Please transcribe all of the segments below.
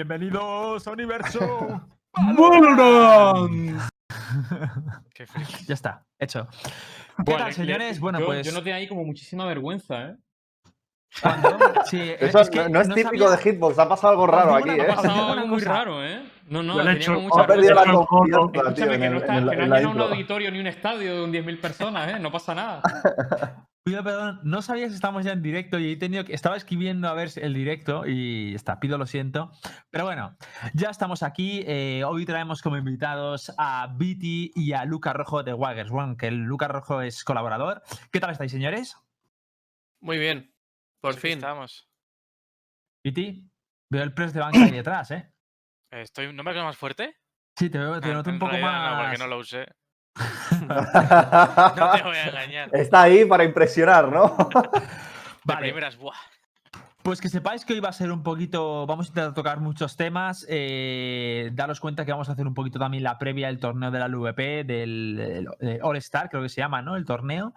Bienvenidos a Universo. ¡Valorant! Qué ya está, hecho. ¿Qué tal, señores? le- bueno, yo, pues. Yo no tenía ahí como muchísima vergüenza, ¿eh? sí, Eso es que no, no es típico sabía- de Hitbox, ha pasado algo raro aquí, ¿eh? Ha pasado algo muy raro, ¿eh? No, no, Yo le he tenía hecho- mucha Ha perdido la Eso es confianza, corto. tío, Escúchame, en que no está, en que no en la un auditorio ni un estadio de 10.000 personas, ¿eh? No pasa nada. Pido perdón, no sabía si estamos ya en directo y he tenido que. Estaba escribiendo a ver el directo y está, pido lo siento. Pero bueno, ya estamos aquí. eh, hoy traemos como invitados a Viti y a Luca Rojo de Wagers One, que el Luca Rojo es colaborador. ¿Qué tal estáis, señores? Muy bien. Por aquí fin. Estamos. Viti, veo el press de banca ahí detrás, ¿eh? Estoy... ¿No me quedo más fuerte? Sí, te veo, te noto un poco realidad más. No, porque no lo usé. No te voy a engañar. Está ahí para impresionar, ¿no? De Vale. primeras, buah. Pues que sepáis que hoy va a ser un poquito, vamos a intentar tocar muchos temas, eh, daros cuenta que vamos a hacer un poquito también la previa del torneo de la LVP, del el- eh, All Star, creo que se llama, ¿no? El torneo.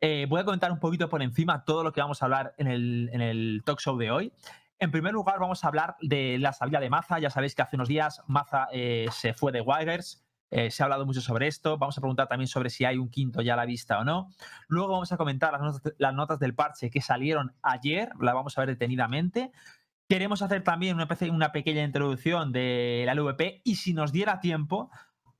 Eh, voy a comentar un poquito por encima todo lo que vamos a hablar en el, en el talk show de hoy. En primer lugar, vamos a hablar de la salida de Maza. Ya sabéis que hace unos días Maza eh, se fue de Wilders. Eh, se ha hablado mucho sobre esto. Vamos a preguntar también sobre si hay un quinto ya a la vista o no. Luego vamos a comentar las notas, del parche que salieron ayer, la vamos a ver detenidamente. Queremos hacer también una, pequeña introducción de la LVP y si nos diera tiempo,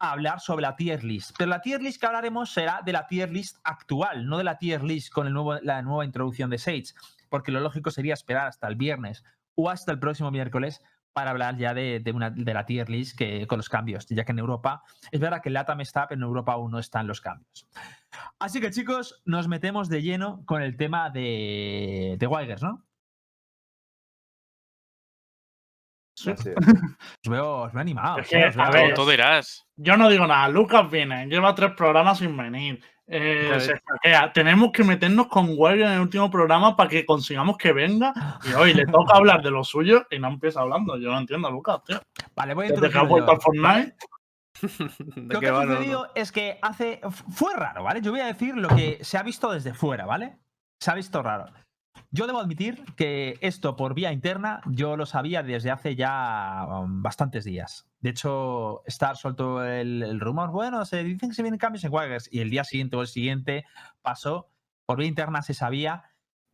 hablar sobre la tier list. Pero la tier list que hablaremos será de la tier list actual, no de la tier list con la nueva introducción de Sage, porque lo lógico sería esperar hasta el viernes o hasta el próximo miércoles para hablar ya de, de una, de la tier list que, con los cambios, ya que en Europa, es verdad que el LATAM está, pero en Europa aún no están los cambios. Así que chicos, nos metemos de lleno con el tema de, de Wigers, ¿no? Os veo, os veo animados. Es que, ¿eh? Os a veo- ver, Tú dirás. Yo no digo nada. Lucas viene, lleva tres programas sin venir. Eh, se hackea. Tenemos que meternos con Warrior en el último programa para que consigamos que venga. Y hoy le toca hablar de lo suyo y no empieza hablando. Yo no entiendo, Lucas, tío. Vale, voy a introducir vuelto al Fortnite. ¿De Lo que ha va? No, sucedido es que hace. Fue raro, ¿vale? Yo voy a decir lo que se ha visto desde fuera, ¿vale? Se ha visto raro. Yo debo admitir que esto por vía interna yo lo sabía desde hace ya um, bastantes días. De hecho, Star soltó el, el rumor, bueno, se dicen que se vienen cambios en Wagers y el día siguiente o el siguiente pasó, por vía interna se sabía.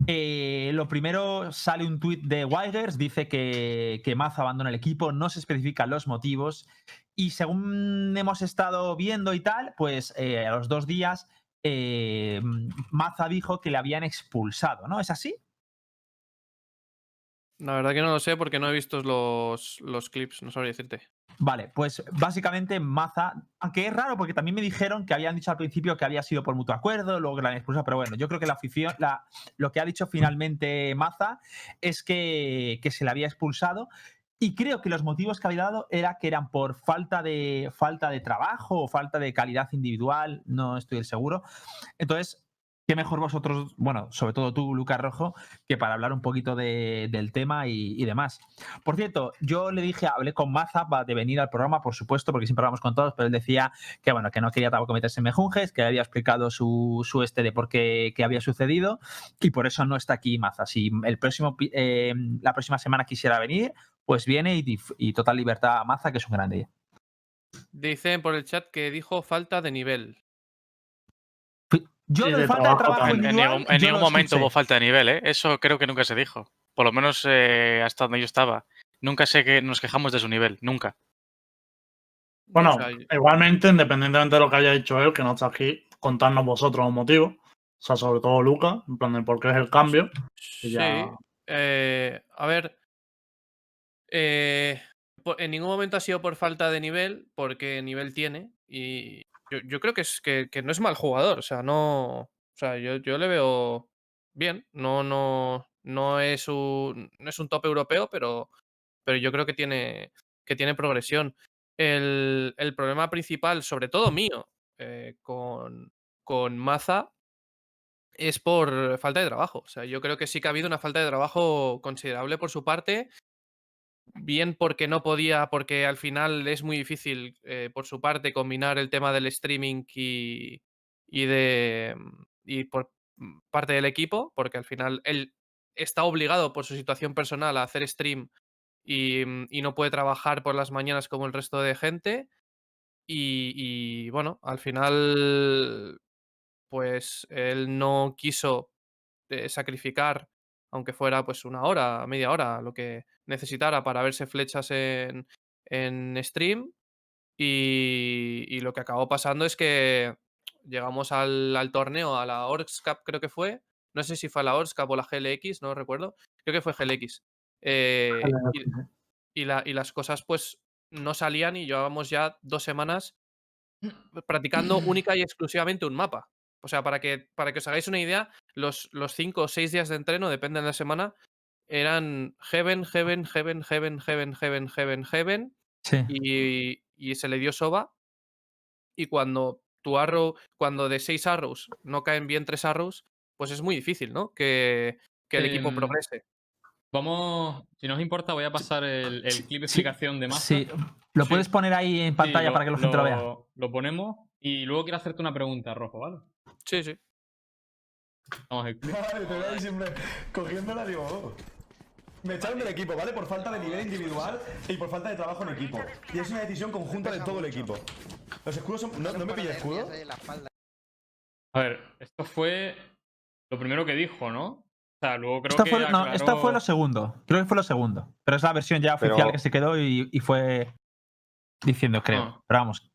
Eh, lo primero sale un tuit de Wagers, dice que, que Maza abandona el equipo, no se especifican los motivos y según hemos estado viendo y tal, pues eh, a los dos días eh, Maza dijo que le habían expulsado, ¿no? ¿Es así? La verdad que no lo sé porque no he visto los, los clips, no sabría decirte. Vale, pues básicamente Maza, aunque es raro porque también me dijeron que habían dicho al principio que había sido por mutuo acuerdo, luego que la han expulsado, pero bueno, yo creo que la afición, la, lo que ha dicho finalmente Maza es que, que se le había expulsado y creo que los motivos que había dado era que eran por falta de, falta de trabajo o falta de calidad individual, no estoy seguro. Entonces, qué mejor vosotros, bueno, sobre todo tú, Lucas Rojo, que para hablar un poquito de- del tema y, y demás. Por cierto, yo le dije, hablé con Maza va de venir al programa, por supuesto, porque siempre hablamos con todos, pero él decía que bueno, que no quería tampoco meterse en mejunjes, que había explicado su, su este de por qué, qué había sucedido, y por eso no está aquí Maza. Si el próximo, eh, la próxima semana quisiera venir, pues viene y, total libertad a Maza, que es un grande. Dicen por el chat que dijo falta de nivel. Yo de falta de trabajo En, en individual, ningún, en yo ningún momento escuché. hubo falta de nivel, ¿eh? Eso creo que nunca se dijo. Por lo menos eh, hasta donde yo estaba. Nunca sé que nos quejamos de su nivel, nunca. Bueno, igualmente, independientemente de lo que haya dicho él, que no está aquí, contarnos vosotros los motivos. O sea, sobre todo Lucas, en plan de por qué es el cambio. Y Sí. ya- eh, a ver. Eh, en ningún momento ha sido por falta de nivel, porque nivel tiene. Y yo, creo que, es, que no es mal jugador. O sea, no. O sea, yo, yo le veo bien. No, no, no es un. No es un top europeo, pero. Pero yo creo que tiene. que tiene progresión. El, el problema principal, sobre todo mío, eh, con, con Maza, es por falta de trabajo. O sea, yo creo que sí que ha habido una falta de trabajo considerable por su parte. Bien porque no podía, porque al final es muy difícil eh, por su parte combinar el tema del streaming y, y de y por mm, parte del equipo, porque al final él está obligado por su situación personal a hacer stream y, mm, y no puede trabajar por las mañanas como el resto de gente. Y, y, bueno, al final, pues él no quiso eh, sacrificar, aunque fuera pues una hora, media hora, lo que necesitara para verse flechas en, en stream. Y, y lo que acabó pasando es que llegamos al, al torneo, a la Orcs Cup creo que fue. No sé si fue a la Orcs Cup o la GLX, no recuerdo. Creo que fue GLX. eh, y, y la- y las cosas pues no salían y llevábamos ya dos semanas practicando única y exclusivamente un mapa. O sea, para que, para que os hagáis una idea, los, los cinco o seis días de entreno, depende de la semana, eran Heaven, Heaven, Heaven, Heaven, Heaven, Heaven, Heaven, Heaven. Sí. Y, y, se le dio soba. Y cuando tu arrow, cuando de seis arrows no caen bien tres arrows, pues es muy difícil, ¿no? Que, que el equipo em, progrese. Vamos, si no os importa, voy a pasar el, el clip de explicación de Massa. Sí, lo puedes poner ahí en pantalla para que la gente lo, lo vea. Lo ponemos y luego quiero hacerte una pregunta, Rojo, ¿vale? Sí, sí. Vamos, el clip. Te voy siempre cogiéndola, digo. Oh. Me echaron del equipo, ¿vale? Por falta de nivel individual y por falta de trabajo en equipo. Y es una decisión conjunta de todo el equipo. Los escudos son... ¿No, ¿no me pilla escudo? A ver, esto fue lo primero que dijo, ¿no? O sea, luego creo Esto que fue, no, esto aclaró- fue lo segundo. Creo que fue lo segundo. Pero es la versión ya oficial Pero- que se quedó y, y fue diciendo, creo. Ah. Pero vamos.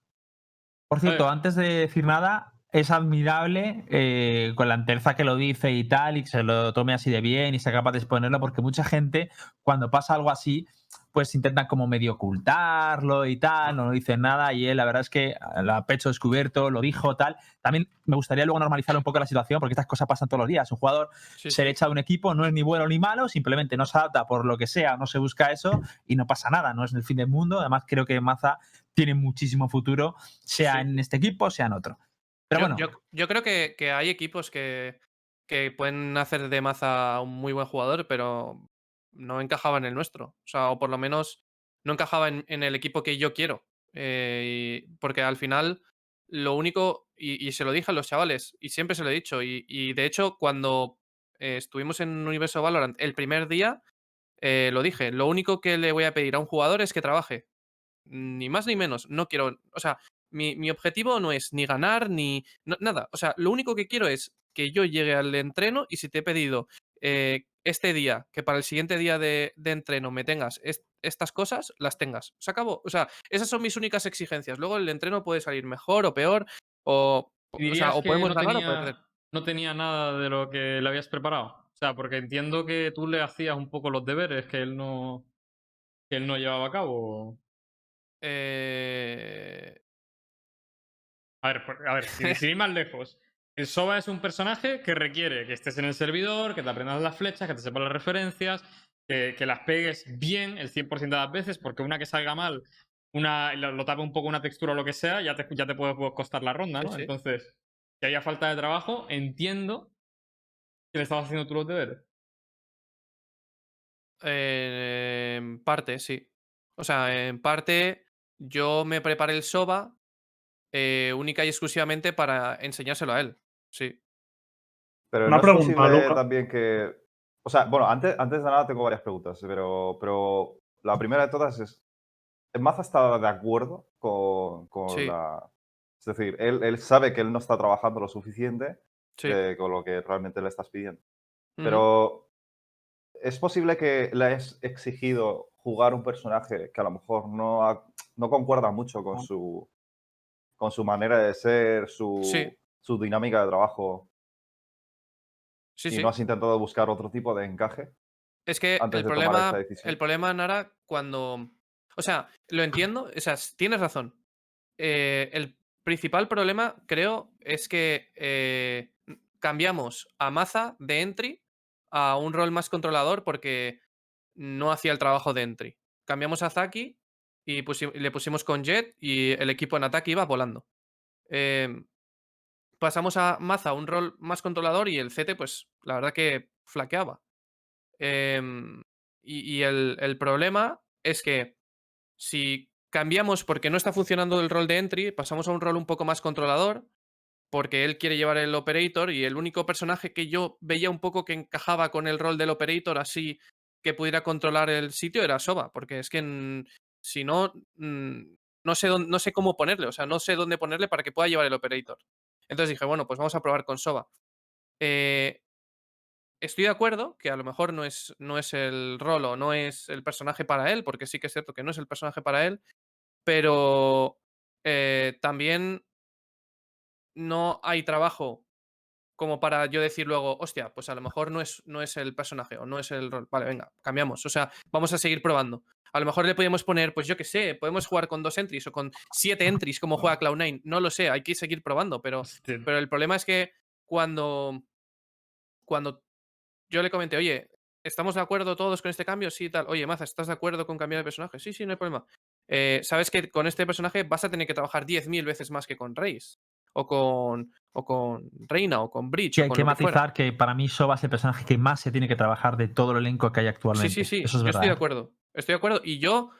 Por cierto, antes de decir nada, es admirable eh, con la entereza que lo dice y tal, y que se lo tome así de bien y sea capaz de exponerlo, porque mucha gente, cuando pasa algo así, pues intentan como medio ocultarlo y tal, no dicen nada, y él la verdad es que lo ha pecho descubierto, lo dijo, tal. También me gustaría luego normalizar un poco la situación, porque estas cosas pasan todos los días. Un jugador sí, se le echa de un equipo, no es ni bueno ni malo, simplemente no se adapta por lo que sea, no se busca eso y no pasa nada, no es el fin del mundo. Además, creo que Maza tiene muchísimo futuro, sea Sí. en este equipo, sea en otro. Pero yo, bueno, yo- yo creo que, que hay equipos que, que pueden hacer de Maza un muy buen jugador, pero no encajaba en el nuestro. O sea, o por lo menos no encajaba en, en el equipo que yo quiero. Eh, y- porque al final, lo único, y, y se lo dije a los chavales, y siempre se lo he dicho, y, y de hecho, cuando eh, estuvimos en Universo Valorant el primer día, eh, lo dije, lo único que le voy a pedir a un jugador es que trabaje. Ni más ni menos. No quiero. O sea, mi, mi objetivo no es ni ganar ni. no- nada. O sea, lo único que quiero es que yo llegue al entreno y si te he pedido eh, este día, que para el siguiente día de, de entreno me tengas est- estas cosas, las tengas. Se acabó. O sea, esas son mis únicas exigencias. Luego el entreno puede salir mejor o peor. O, ¿Y o sea, o podemos no ganar o tenía, perder. no tenía nada de lo que le habías preparado? O sea, porque entiendo que tú le hacías un poco los deberes que él no, que él no llevaba a cabo. Eh, A ver, a ver, sin, sin ir más lejos. El Soba es un personaje que requiere que estés en el servidor, que te aprendas las flechas, que te sepas las referencias, que, que las pegues bien el 100% de las veces, porque una que salga mal, una lo, tape un poco una textura o lo que sea, ya te, ya te puede costar la ronda, ¿no? sí. Entonces, si haya falta de trabajo, entiendo que le estabas haciendo tú los deberes. Eh, en parte, sí. O sea, en parte yo me preparé el SOBA eh, única y exclusivamente para enseñárselo a él. Sí. Pero Una no pregunta, es posible Luca. también que. O sea, bueno, antes, antes de nada tengo varias preguntas, pero, pero la primera de todas es. ¿Maza está de acuerdo con, con Sí. la. Es decir, él, él sabe que él no está trabajando lo suficiente Sí. eh, con lo que realmente le estás pidiendo. Pero. ¿Es posible que le hayas exigido jugar un personaje que a lo mejor no, ha- no concuerda mucho con su, con su manera de ser, su, Sí. su dinámica de trabajo? Sí, y sí. no has intentado buscar otro tipo de encaje. Es que antes el de tomar problema, esta decisión. el problema, Nara, cuando. O sea, lo entiendo, o sea, tienes razón. Eh, el principal problema, creo, es que eh, cambiamos a Maza de entry a un rol más controlador porque no hacía el trabajo de entry. Cambiamos a Zaki y le pusimos con Jet y el equipo en ataque iba volando. Em, pasamos a Maza, un rol más controlador y el CT, pues la verdad que flaqueaba. Em, y el, el problema es que si cambiamos porque no está funcionando el rol de entry, pasamos a un rol un poco más controlador, porque él quiere llevar el operator y el único personaje que yo veía un poco que encajaba con el rol del operator así que pudiera controlar el sitio era Soba, porque es que mm, si no, mm, no sé, dónde- no sé cómo ponerle, o sea, no sé dónde ponerle para que pueda llevar el operator. Entonces dije, bueno, pues vamos a probar con Soba. Eh, estoy de acuerdo que a lo mejor no es, no es el rol o no es el personaje para él, porque sí que es cierto que no es el personaje para él, pero eh, también no hay trabajo como para yo decir luego, hostia, pues a lo mejor no es, no es el personaje o no es el rol. Vale, venga, cambiamos. O sea, vamos a seguir probando. A lo mejor le podemos poner, pues yo qué sé, podemos jugar con dos entries o con siete entries como juega Cloud9. No lo sé, hay que seguir probando, pero, Hostia. pero el problema es que cuando, cuando yo le comenté, oye, ¿estamos de acuerdo todos con este cambio? Sí, tal. Oye, Maza, ¿estás de acuerdo con cambiar de personaje? Sí, sí, no hay problema. Eh, Sabes que con este personaje vas a tener que trabajar 10.000 veces más que con Reis. O con, o con Reina o con Bridge. O hay con que que matizar que para mí Soba es el personaje que más se tiene que trabajar de todo el elenco que hay actualmente. Sí, sí, sí. Eso es yo verdad. estoy de ¿eh? acuerdo. Estoy de acuerdo. Y yo,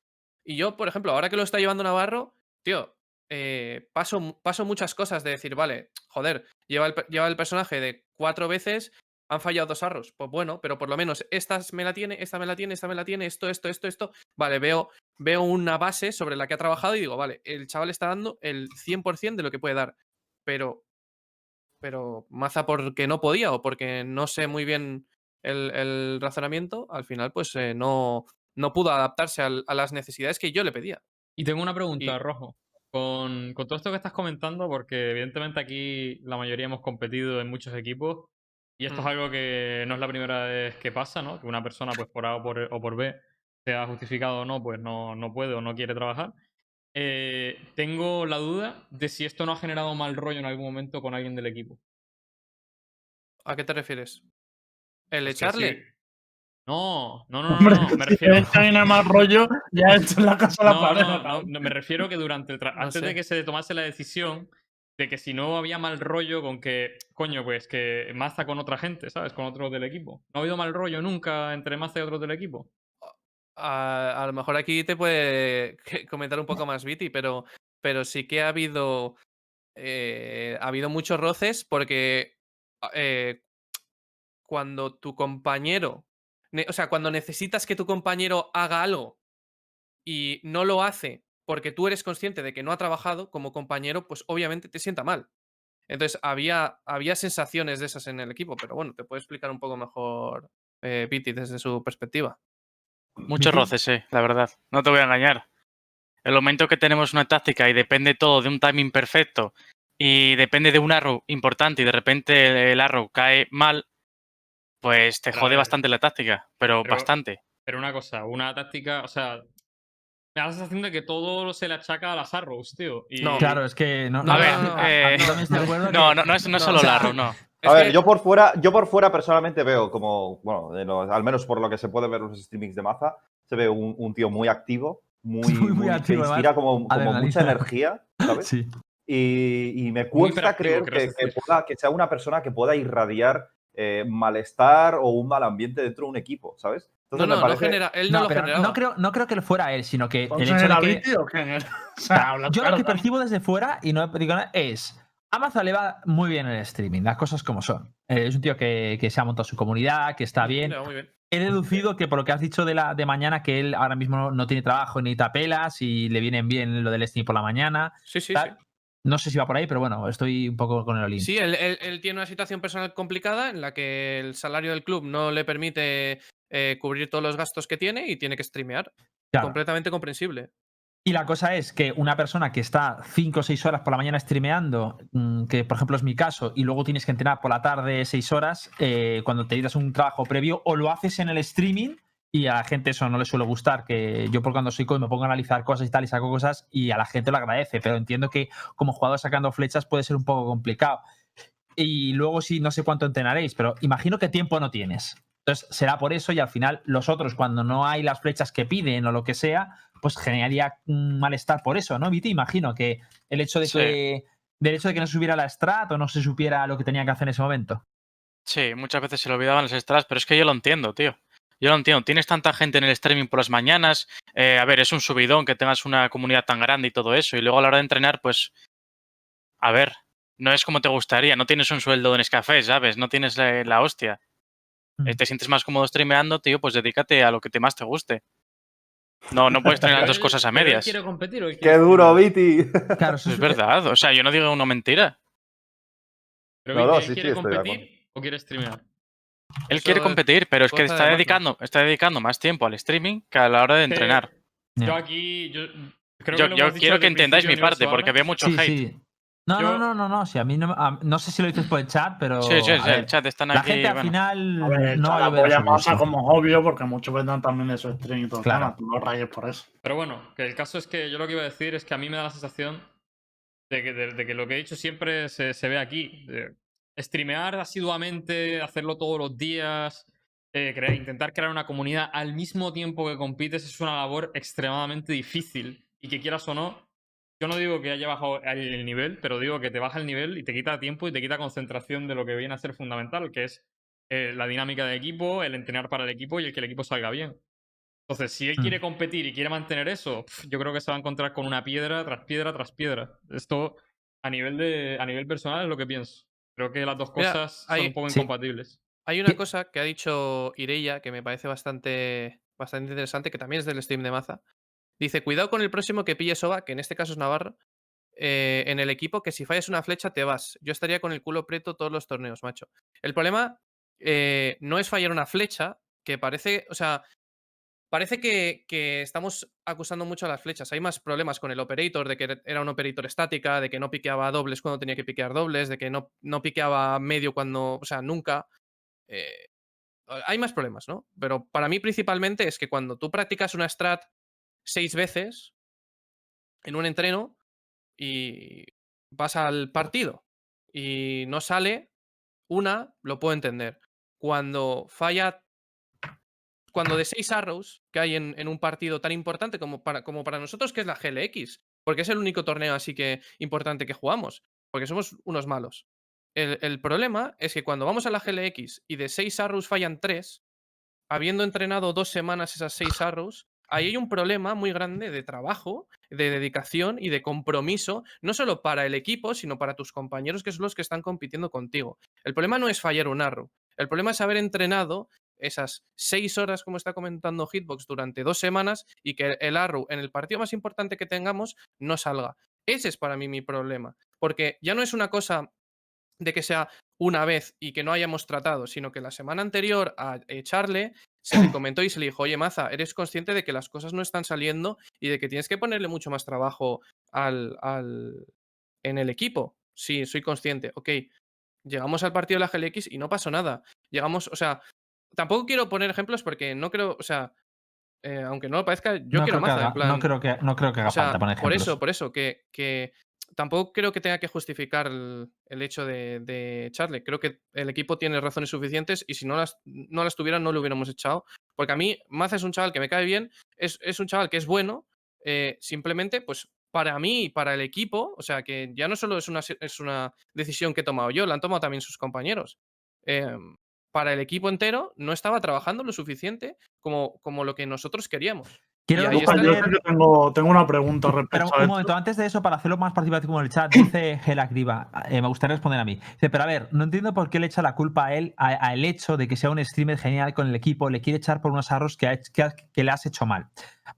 y yo, por ejemplo, ahora que lo está llevando Navarro, tío, eh, paso, paso muchas cosas de decir, vale, joder, lleva el, lleva el personaje de cuatro veces, han fallado dos arros. Pues bueno, pero por lo menos esta me la tiene, esta me la tiene, esta me la tiene, esto, esto, esto, esto. Vale, veo, veo una base sobre la que ha trabajado y digo, vale, el chaval está dando el 100% de lo que puede dar. Pero, pero Maza porque no podía o porque no sé muy bien el, el razonamiento, al final pues eh, no, no pudo adaptarse al- a las necesidades que yo le pedía. Y tengo una pregunta, Y- Rojo. Con, con todo esto que estás comentando, porque evidentemente aquí la mayoría hemos competido en muchos equipos y esto Mm. es algo que no es la primera vez que pasa, ¿no? Que una persona, pues por A o por, o por B, sea justificado o no, pues no, no puede o no quiere trabajar. Eh, tengo la duda de si esto no ha generado mal rollo en algún momento con alguien del equipo. ¿A qué te refieres? ¿El Es que echarle? sí. No, no, no, no, Hombre, no, me si refiero... que hay nada más rollo, ya esto en la casa a la No, pared. no, no, no, me refiero que durante el tra- No antes de que se tomase la decisión de que si no había mal rollo con que, coño, pues que Maza con otra gente, ¿sabes? Con otros del equipo. No ha habido mal rollo nunca entre Maza y otros del equipo. A, lo mejor aquí te puede comentar un poco más Viti, pero, pero sí que ha habido, eh, ha habido muchos roces porque a- eh, cuando tu compañero, o sea, cuando necesitas que tu compañero haga algo y no lo hace porque tú eres consciente de que no ha trabajado como compañero, pues obviamente te sienta mal. Entonces había, había sensaciones de esas en el equipo, pero bueno, te puedo explicar un poco mejor eh, Viti desde su perspectiva. Muchos roces, sí, la verdad. No te voy a engañar. El momento que tenemos una táctica y depende todo de un timing perfecto y depende de un arrow importante y de repente el arrow cae mal, pues te jode bastante la táctica, pero, pero- bastante. Pero una cosa, una táctica, o sea, me da la sensación de que todo se le achaca a las arrows, tío. Y, No. Claro, es que no. No, A no, ver, no, no, eh, No, no, no es, no es no, solo o el arrow, no. Es A ver, que- yo por fuera, yo por fuera personalmente veo como, bueno, de los- al menos por lo que se puede ver en los streamings de Maza, se ve un, un tío muy activo, muy, Muy, muy activo, que inspira como, como mucha energía, ¿sabes? Sí. Y, y me cuesta creer que, que pueda- que sea una persona que pueda irradiar eh, malestar o un mal ambiente dentro de un equipo, ¿sabes? No, Entonces no, me no parece- genera, él no, No, lo pero generaba. no creo, no creo que fuera él, sino que el ¿Vamos hecho de que. O sea, Yo lo que percibo desde fuera, y no digo nada, es. A Maza le va muy bien el streaming, las cosas como son. Eh, es un tío que, que se ha montado su comunidad, que está bien. Muy. He deducido que por lo que has dicho de, la, de mañana, que él ahora mismo no, no tiene trabajo ni tapelas y le vienen bien lo del stream por la mañana. Sí, sí, tal. sí. No sé si va por ahí, pero bueno, estoy un poco con el Olin. Sí, él, él- él tiene una situación personal complicada en la que el salario del club no le permite eh, cubrir todos los gastos que tiene y tiene que streamear. Claro. Completamente comprensible. Y la cosa es que una persona que está 5 o 6 horas por la mañana streameando, mm, que por ejemplo es mi caso, y luego tienes que entrenar por la tarde 6 horas, eh, cuando te das un trabajo previo, o lo haces en el streaming, y a la gente eso no le suele gustar, que yo por cuando soy coach me pongo a analizar cosas y tal, y saco cosas, y a la gente lo agradece, pero entiendo que como jugador sacando flechas puede ser un poco complicado. Y luego sí, no sé cuánto entrenaréis, pero imagino que tiempo no tienes. Entonces será por eso y al final los otros, cuando no hay las flechas que piden o lo que sea, pues generaría un malestar por eso, ¿no, Viti? Imagino que el hecho de Sí. que del hecho de que no se subiera la strat o no se supiera lo que tenía que hacer en ese momento. Sí, muchas veces se le olvidaban las extras, pero es que yo lo entiendo, tío. Yo lo entiendo. Tienes tanta gente en el streaming por las mañanas. eh, a ver, es un subidón que tengas una comunidad tan grande y todo eso. Y luego a la hora de entrenar, pues. A ver, no es como te gustaría. No tienes un sueldo en Nescafé, ¿sabes? No tienes la, la hostia. Eh, Mm. te sientes más cómodo streameando, tío, pues dedícate a lo que te más te guste. No, no puedes tener las dos cosas a medias. quiere competir ¡Qué duro? Viti! Claro, eso Es verdad, o sea, yo no digo una mentira. Pero No, no, ¿él sí, sí, quiere estoy de competir o quiere streamear? Él Eso quiere competir, pero es que está de dedicando, está dedicando más tiempo al streaming que a la hora de Sí. entrenar. Yo aquí. Yo, creo Yo, que quiero que entendáis mi parte, porque veo mucho Sí, hate. No, Yo- no, no, no, no. Sí, a mí no, a- no sé si lo dices por el chat, pero. Sí, sí, sí, ver, el chat están La aquí. gente al final A ver, no la masa gusto. como obvio, porque muchos vendrán también de su stream y todo. Claro. Claro. no rayes por eso. Pero bueno, que el caso es que yo lo que iba a decir es que a mí me da la sensación de que, de, de que lo que he dicho siempre se, se ve aquí. de streamear asiduamente, hacerlo todos los días, eh, intentar crear una comunidad al mismo tiempo que compites es una labor extremadamente difícil. Y que quieras o no, yo no digo que haya bajado el el nivel, pero digo que te baja el nivel y te quita tiempo y te quita concentración de lo que viene a ser fundamental, que es eh, la dinámica de equipo, el entrenar para el equipo y el que el equipo salga bien. Entonces, si él Mm. quiere competir y quiere mantener eso, yo creo que se va a encontrar con una piedra tras piedra tras piedra. Esto, a nivel, de, a nivel personal, es lo que pienso. Creo que las dos Mira, cosas hay- son un poco sí. incompatibles. Hay una ¿Qué? cosa que ha dicho Ireia que me parece bastante, bastante interesante, que también es del stream de Maza. Dice, cuidado con el próximo que pille Soba, que en este caso es Navarro, eh, en el equipo, que si fallas una flecha te vas. Yo estaría con el culo preto todos los torneos, macho. El problema eh, no es fallar una flecha, que parece, o sea, parece que, que estamos acusando mucho a las flechas. Hay más problemas con el operator, de que era un operator estática, de que no piqueaba dobles cuando tenía que piquear dobles, de que no, no piqueaba medio cuando, o sea, nunca. Eh, hay más problemas, ¿no? Pero para mí principalmente es que cuando tú practicas una strat seis veces en un entreno y vas al partido y no sale, una lo puedo entender. Cuando falla, cuando de seis arrows que hay en, un partido tan importante como para, como para nosotros, que es la GLX, porque es el único torneo así que importante que jugamos, porque somos unos malos. El, el problema es que cuando vamos a la GLX y de seis arrows fallan tres, habiendo entrenado dos semanas esas seis arrows, ahí hay un problema muy grande de trabajo, de dedicación y de compromiso, no solo para el equipo, sino para tus compañeros, que son los que están compitiendo contigo. El problema no es fallar un arrow, el problema es haber entrenado esas seis horas, como está comentando Hitbox, durante dos semanas y que el arrow en el partido más importante que tengamos no salga. Ese es para mí mi problema, porque ya no es una cosa de que sea una vez y que no hayamos tratado, sino que la semana anterior a echarle se le comentó y se le dijo, oye Maza, eres consciente de que las cosas no están saliendo y de que tienes que ponerle mucho más trabajo al, al... en el equipo. Sí, soy consciente. Ok, llegamos al partido de la GLX y no pasó nada. Llegamos, o sea, tampoco quiero poner ejemplos porque no creo, o sea, eh, aunque no lo parezca, yo no, quiero Maza, en plan, no creo que no creo que haga o sea, falta poner por ejemplos. eso, por eso, que, que tampoco creo que tenga que justificar el, el hecho de, de echarle. Creo que el equipo tiene razones suficientes y si no las, no las tuviera no lo hubiéramos echado. Porque a mí, Maza es un chaval que me cae bien, es, es un chaval que es bueno, eh, simplemente, pues para mí y para el equipo, o sea, que ya no solo es una, es una decisión que he tomado yo, la han tomado también sus compañeros. Em, para el equipo entero no estaba trabajando lo suficiente como, como lo que nosotros queríamos. Quiero y ahí Lucas, está yo tengo, tengo una pregunta respecto Pero a un esto. momento, antes de eso, para hacerlo más participativo en el chat, dice Gelacriba, eh, me gustaría responder a mí. Dice, pero a ver, no entiendo por qué le echa la culpa a él, a, a el hecho de que sea un streamer genial con el equipo, le quiere echar por unos arros que, ha hecho- que, ha- que le has hecho mal.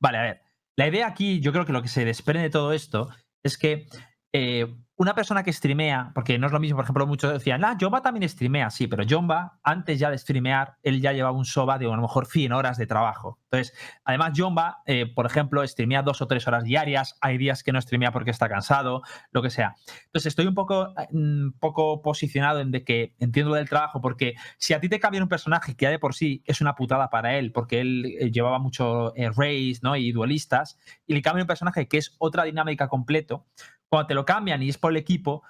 Vale, a ver, la idea aquí, yo creo que lo que se desprende de todo esto es que eh, una persona que streamea, porque no es lo mismo, por ejemplo, muchos decían, ah, Jomba también streamea, sí, pero Jomba, antes ya de streamear, él ya llevaba un soba de a lo mejor 100 horas de trabajo. Entonces, además, Jomba, eh, por ejemplo, streamea dos o tres horas diarias, hay días que no streamea porque está cansado, lo que sea. Entonces, estoy un poco, eh, un poco posicionado en de que entiendo del trabajo, porque si a ti te cambian un personaje que ya de por sí es una putada para él, porque él eh, llevaba mucho eh, race ¿no? y duelistas, y le cambian un personaje que es otra dinámica completo, cuando te lo cambian y es por el equipo,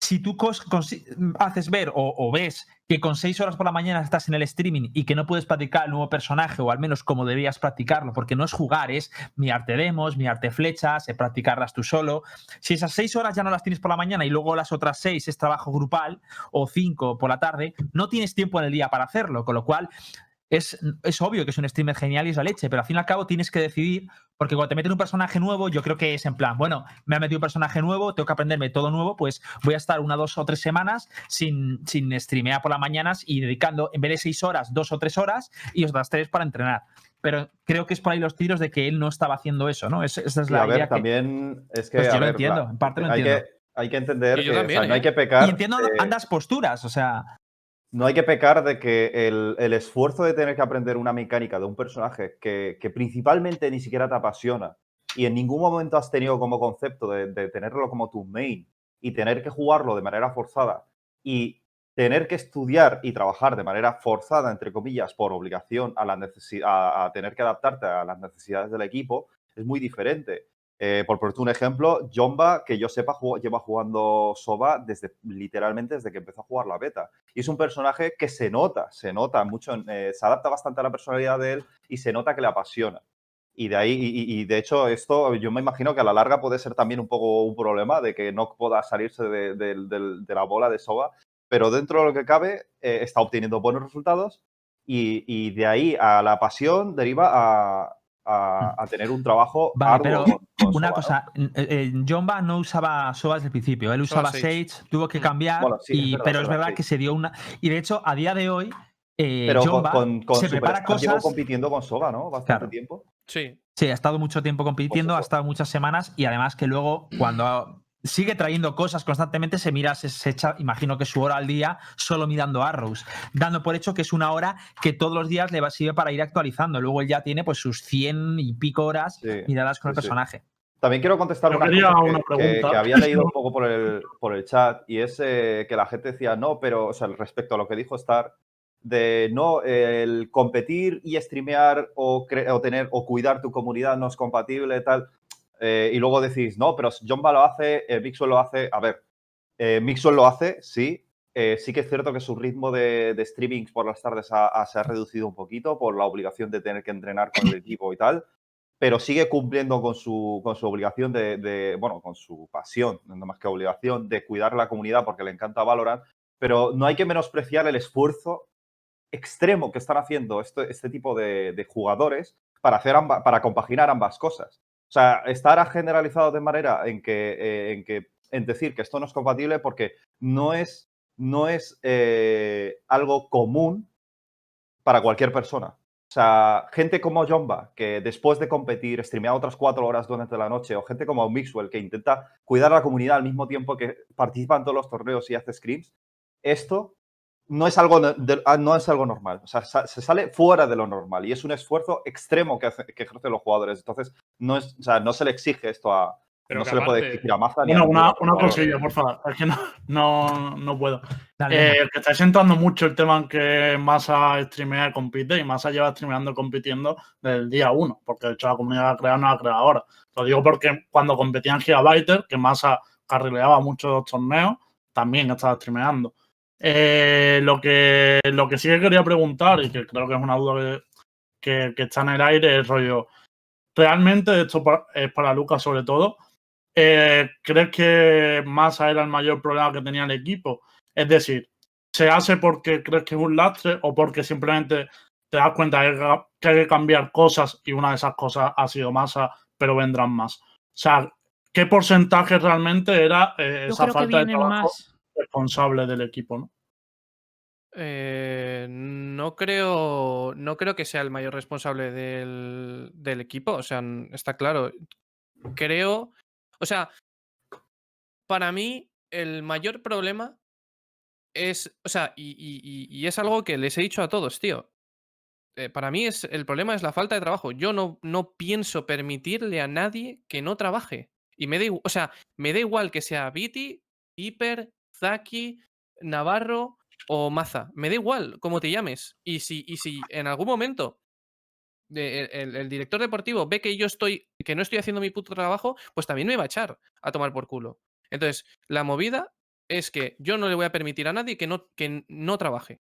si tú haces ver o, ves que con seis horas por la mañana estás en el streaming y que no puedes practicar el nuevo personaje, o al menos como debías practicarlo, porque no es jugar, es mirarte demos, mirarte flechas, eh, practicarlas tú solo. Si esas seis horas ya no las tienes por la mañana y luego las otras seis es trabajo grupal o cinco por la tarde, no tienes tiempo en el día para hacerlo, con lo cual es, es obvio que es un streamer genial y es la leche, pero al fin y al cabo tienes que decidir, porque cuando te meten un personaje nuevo, yo creo que es en plan, bueno, me ha metido un personaje nuevo, tengo que aprenderme todo nuevo, pues voy a estar una, dos o tres semanas sin, sin streamear por las mañanas y dedicando, en vez de seis horas, dos o tres horas y otras tres para entrenar. Pero creo que es por ahí los tiros de que él no estaba haciendo eso, ¿no? Es- esa es Y la a ver, idea que- también es que. Pues a yo lo ver, entiendo, la- en parte lo hay entiendo. Que, hay que entender Y yo que o también, no hay ¿eh? que pecar. Y entiendo ambas posturas, o sea, no hay que pecar de que el, esfuerzo de tener que aprender una mecánica de un personaje que, principalmente ni siquiera te apasiona y en ningún momento has tenido como concepto de, tenerlo como tu main y tener que jugarlo de manera forzada y tener que estudiar y trabajar de manera forzada, entre comillas, por obligación a, la a, a tener que adaptarte a las necesidades del equipo, es muy diferente. Eh, por ponerte un ejemplo, Jomba, que yo sepa, lleva jugando Soba desde literalmente desde que empezó a jugar la beta. Y es un personaje que se nota, se nota mucho, eh, se adapta bastante a la personalidad de él y se nota que le apasiona. Y de ahí, y, de hecho, esto yo me imagino que a la larga puede ser también un poco un problema de que no pueda salirse de, la bola de Soba, pero dentro de lo que cabe, eh, está obteniendo buenos resultados y de ahí a la pasión deriva a, a- a tener un trabajo Vale, arduo pero con- con una Soba, ¿no? cosa, eh, eh, Jomba no usaba Soba desde el principio, él Usaba Sage. Sage, tuvo que Mm. cambiar, Bueno, sí, es y- verdad, pero es verdad, sí. que se dio una... Y de hecho, a día de hoy, eh, Pero con, Jomba con, con se prepara cosas... compitiendo con Soba, ¿no? Bastante Claro. tiempo. Sí. Sí, ha estado mucho tiempo compitiendo, ha estado muchas semanas y además que luego cuando sigue trayendo cosas constantemente se mira, se, se echa, imagino que su hora al día solo mirando Arrows, dando por hecho que es una hora que todos los días le va sirve para ir actualizando. Luego él ya tiene pues sus 100 y pico horas Sí, miradas con sí, el sí. personaje. También quiero contestar una cosa que, una que- pregunta. que había leído un poco por el, por el chat y es eh, que la gente decía, no, pero, o sea, respecto a lo que dijo Star, de no, el competir y streamear o, o tener o cuidar tu comunidad no es compatible, tal. Eh, y luego decís, no, pero Jomba lo hace, eh, Mixwell lo hace. A ver, eh, Mixwell lo hace, sí. Eh, sí que es cierto que su ritmo de, de streamings por las tardes ha- se ha reducido un poquito por la obligación de tener que entrenar con el equipo y tal pero sigue cumpliendo con su, con su obligación de, bueno, con su pasión, no más que obligación, de cuidar la comunidad porque le encanta Valorant, pero no hay que menospreciar el esfuerzo extremo que están haciendo este, este tipo de, de jugadores para, hacer amba- para compaginar ambas cosas. Sea, estar generalizado de manera en que, eh, en que en decir que esto no es compatible porque no es, no es eh, algo común para cualquier persona. O sea, gente como Jomba, que después de competir streamea otras cuatro horas durante la noche, o gente como Mixwell, que intenta cuidar a la comunidad al mismo tiempo que participa en todos los torneos y hace scrims, esto no es algo, de- ah, no es algo normal. O sea, se sale fuera de lo normal y es un esfuerzo extremo que, hace- que ejercen los jugadores. Entonces, no, es, o sea, no se le exige esto a. Pero no se le puede exigir a Maza ni a Bueno, una, una cosilla, por favor. Es que no, no, no puedo. Dale, Eh, que estáis entrando mucho el tema en que Masa streamea y compite, y Masa lleva streameando y compitiendo desde el día uno, porque de hecho la comunidad la ha creado, no la ha creado ahora. Lo digo porque cuando competía en Gigabyte, que Masa carrileaba muchos torneos, también estaba streameando. Eh, lo, que, lo que sí que quería preguntar, y que creo que es una duda que, que- que está en el aire, es rollo. Realmente, esto pa- es para Lucas sobre todo, eh, ¿crees que Massa era el mayor problema que tenía el equipo? Es decir, ¿se hace porque crees que es un lastre o porque simplemente te das cuenta que hay que cambiar cosas y una de esas cosas ha sido Massa, pero vendrán más? O sea, ¿qué porcentaje realmente era eh, esa falta de trabajo más. Responsable del equipo? ¿no? Eh, no creo. No creo que sea el mayor responsable del, del equipo. O sea, está claro. Creo. O sea, para mí, el mayor problema es. O sea, y, y- y- es algo que les he dicho a todos, tío. Eh, para mí es, el problema es la falta de trabajo. Yo no, no pienso permitirle a nadie que no trabaje. Y me da o sea, me da igual que sea Viti, Hiper, Zaki, Navarro o Maza. Me da igual cómo te llames. Y si, y si en algún momento de- el, director deportivo ve que yo estoy, que no estoy haciendo mi puto trabajo, pues también me va a echar a tomar por culo. Entonces, la movida es que yo no le voy a permitir a nadie que no, que no trabaje.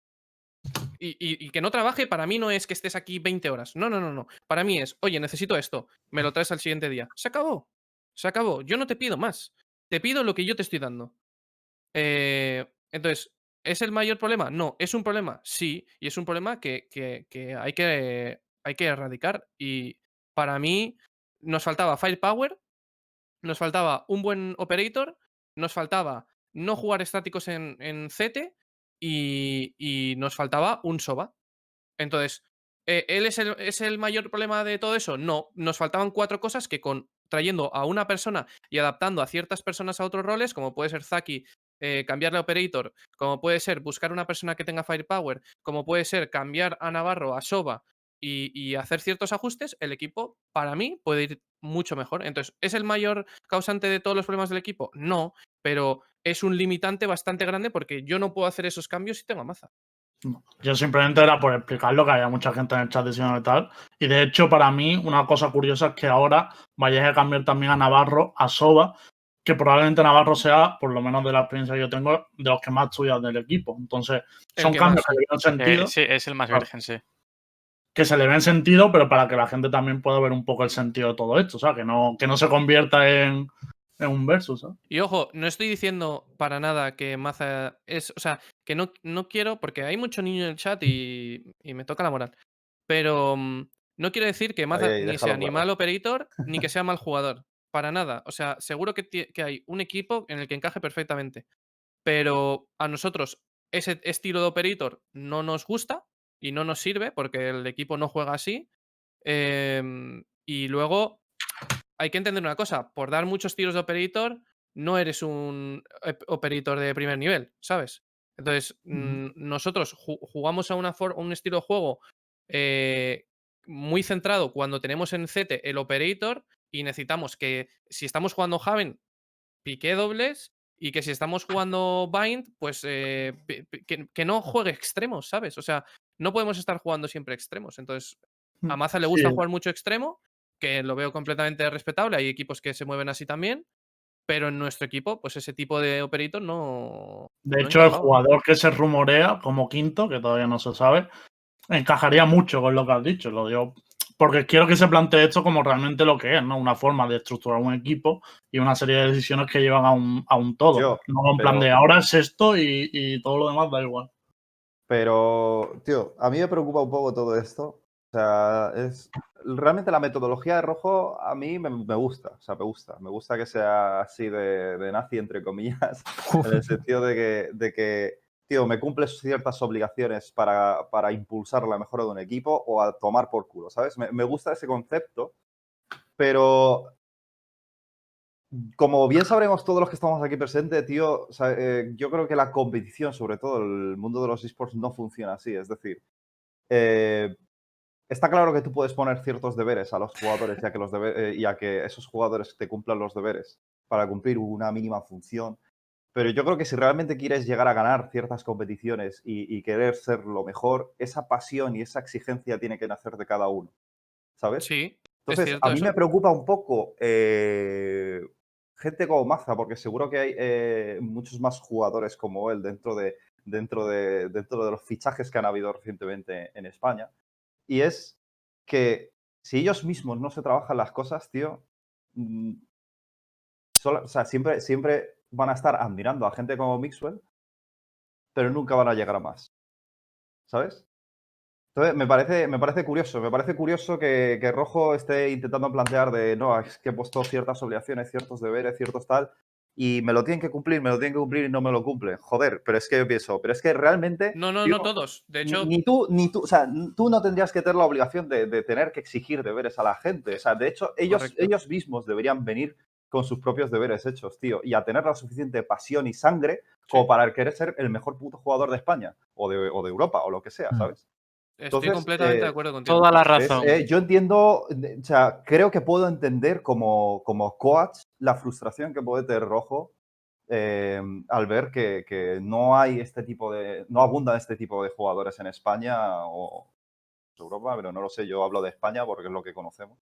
Y, y- y que no trabaje para mí no es que estés aquí 20 horas. No, no, no, no. Para mí es, oye, necesito esto. Me lo traes al siguiente día. Se acabó. Se acabó. Yo no te pido más. Te pido lo que yo te estoy dando. Eh, entonces, ¿Es el mayor problema? No. ¿Es un problema? Sí. Y es un problema que, que- hay, que hay que erradicar. Y para mí nos faltaba firepower, nos faltaba un buen operator, nos faltaba no jugar estáticos en, en CT y, y nos faltaba un SOBA. Entonces, eh, ¿él es el, es el mayor problema de todo eso? No. Nos faltaban cuatro cosas que con trayendo a una persona y adaptando a ciertas personas a otros roles, como puede ser Zaki, eh, cambiarle a Operator, como puede ser buscar una persona que tenga Firepower, como puede ser cambiar a Navarro a Soba y, hacer ciertos ajustes, el equipo, para mí, puede ir mucho mejor. Entonces, ¿es el mayor causante de todos los problemas del equipo? No, pero es un limitante bastante grande porque yo no puedo hacer esos cambios si tengo Maza. Yo simplemente era por explicarlo, que había mucha gente en el chat diciendo tal. Y de hecho, para mí, una cosa curiosa es que ahora vayáis a cambiar también a Navarro, a Soba, que probablemente Navarro sea, por lo menos de la experiencia que yo tengo, de los que más estudian del equipo. Entonces, son que cambios más. que le ven sentido, Eh, sí, es el más Claro. virgen, sí. que se le ven sentido, pero para que la gente también pueda ver un poco el sentido de todo esto, o sea, que no, que no se convierta en, en un versus. Y ojo, no estoy diciendo para nada que Maza es. O sea, que no, no quiero, porque hay mucho niño en el chat y, y me toca la moral. Pero mm, no quiero decir que Maza ni sea ni mal operator ni que sea mal jugador. Para nada. O sea, seguro que, hay un equipo en el que encaje perfectamente. Pero a nosotros ese estilo de operator no nos gusta y no nos sirve porque el equipo no juega así. Em, y luego hay que entender una cosa, por dar muchos tiros de operator, no eres un operator de primer nivel, ¿sabes? Entonces, mm, nosotros ju- jugamos a una un estilo de juego eh, muy centrado cuando tenemos en CT el operator y necesitamos que si estamos jugando Haven, pique dobles y que si estamos jugando Bind, pues eh, que, que no juegue extremos, ¿sabes? O sea, no podemos estar jugando siempre extremos. Entonces, a Maza le gusta Sí. jugar mucho extremo, que lo veo completamente respetable. Hay equipos que se mueven así también, pero en nuestro equipo, pues ese tipo de operator no. De no hecho, el jugador que se rumorea como quinto, que todavía no se sabe, encajaría mucho con lo que has dicho. Lo digo porque quiero que se plantee esto como realmente lo que es, ¿no? Una forma de estructurar un equipo y una serie de decisiones que llevan a un, a un todo. No en plan de ahora es esto y, y todo lo demás da igual. Pero, tío, a mí me preocupa un poco todo esto. O sea, es realmente la metodología de rojo a mí me, me gusta. O sea, me gusta. Me gusta que sea así de, de nazi, entre comillas, en el sentido de que, de que, me cumples ciertas obligaciones para, para impulsar la mejora de un equipo o a tomar por culo, ¿sabes? Me, me gusta ese concepto, pero como bien sabremos todos los que estamos aquí presentes, tío, eh, yo creo que la competición, sobre todo el mundo de los esports, no funciona así. Es decir, eh, está claro que tú puedes poner ciertos deberes a los jugadores y a que, los eh, y a que esos jugadores te cumplan los deberes para cumplir una mínima función. Pero yo creo que si realmente quieres llegar a ganar ciertas competiciones y, y querer ser lo mejor, esa pasión y esa exigencia tiene que nacer de cada uno. ¿Sabes? Sí, Entonces, cierto a mí eso. me preocupa un poco eh, gente como Maza, porque seguro que hay eh, muchos más jugadores como él dentro de, dentro, de, dentro de los fichajes que han habido recientemente en España. Y es que si ellos mismos no se trabajan las cosas, tío, mm, solo- o sea, siempre, siempre van a estar admirando a gente como Mixwell, pero nunca van a llegar a más. ¿Sabes? Entonces, me parece, me parece curioso, me parece curioso que, que Rojo esté intentando plantear de, no, es que he puesto ciertas obligaciones, ciertos deberes, ciertos tal, y me lo tienen que cumplir, me lo tienen que cumplir y no me lo cumplen. Joder, pero es que yo pienso, pero es que realmente... No, no, no todos. De hecho, Ni, tú, ni tú, o sea, tú no tendrías que tener la obligación de, de tener que exigir deberes a la gente. O sea, de hecho, ellos, Correcto. ellos mismos deberían venir con sus propios deberes hechos, tío, y a tener la suficiente pasión y sangre como Sí. para querer ser el mejor puto jugador de España o de, o de Europa o lo que sea, Mm. ¿sabes? estoy entonces, completamente eh, de acuerdo contigo. Toda la Es, razón. eh, yo entiendo, eh, o sea, creo que puedo entender como, como coach la frustración que puede tener Rojo eh, al ver que, que no hay este tipo de, no abundan este tipo de jugadores en España o Europa, pero no lo sé, yo hablo de España porque es lo que conocemos.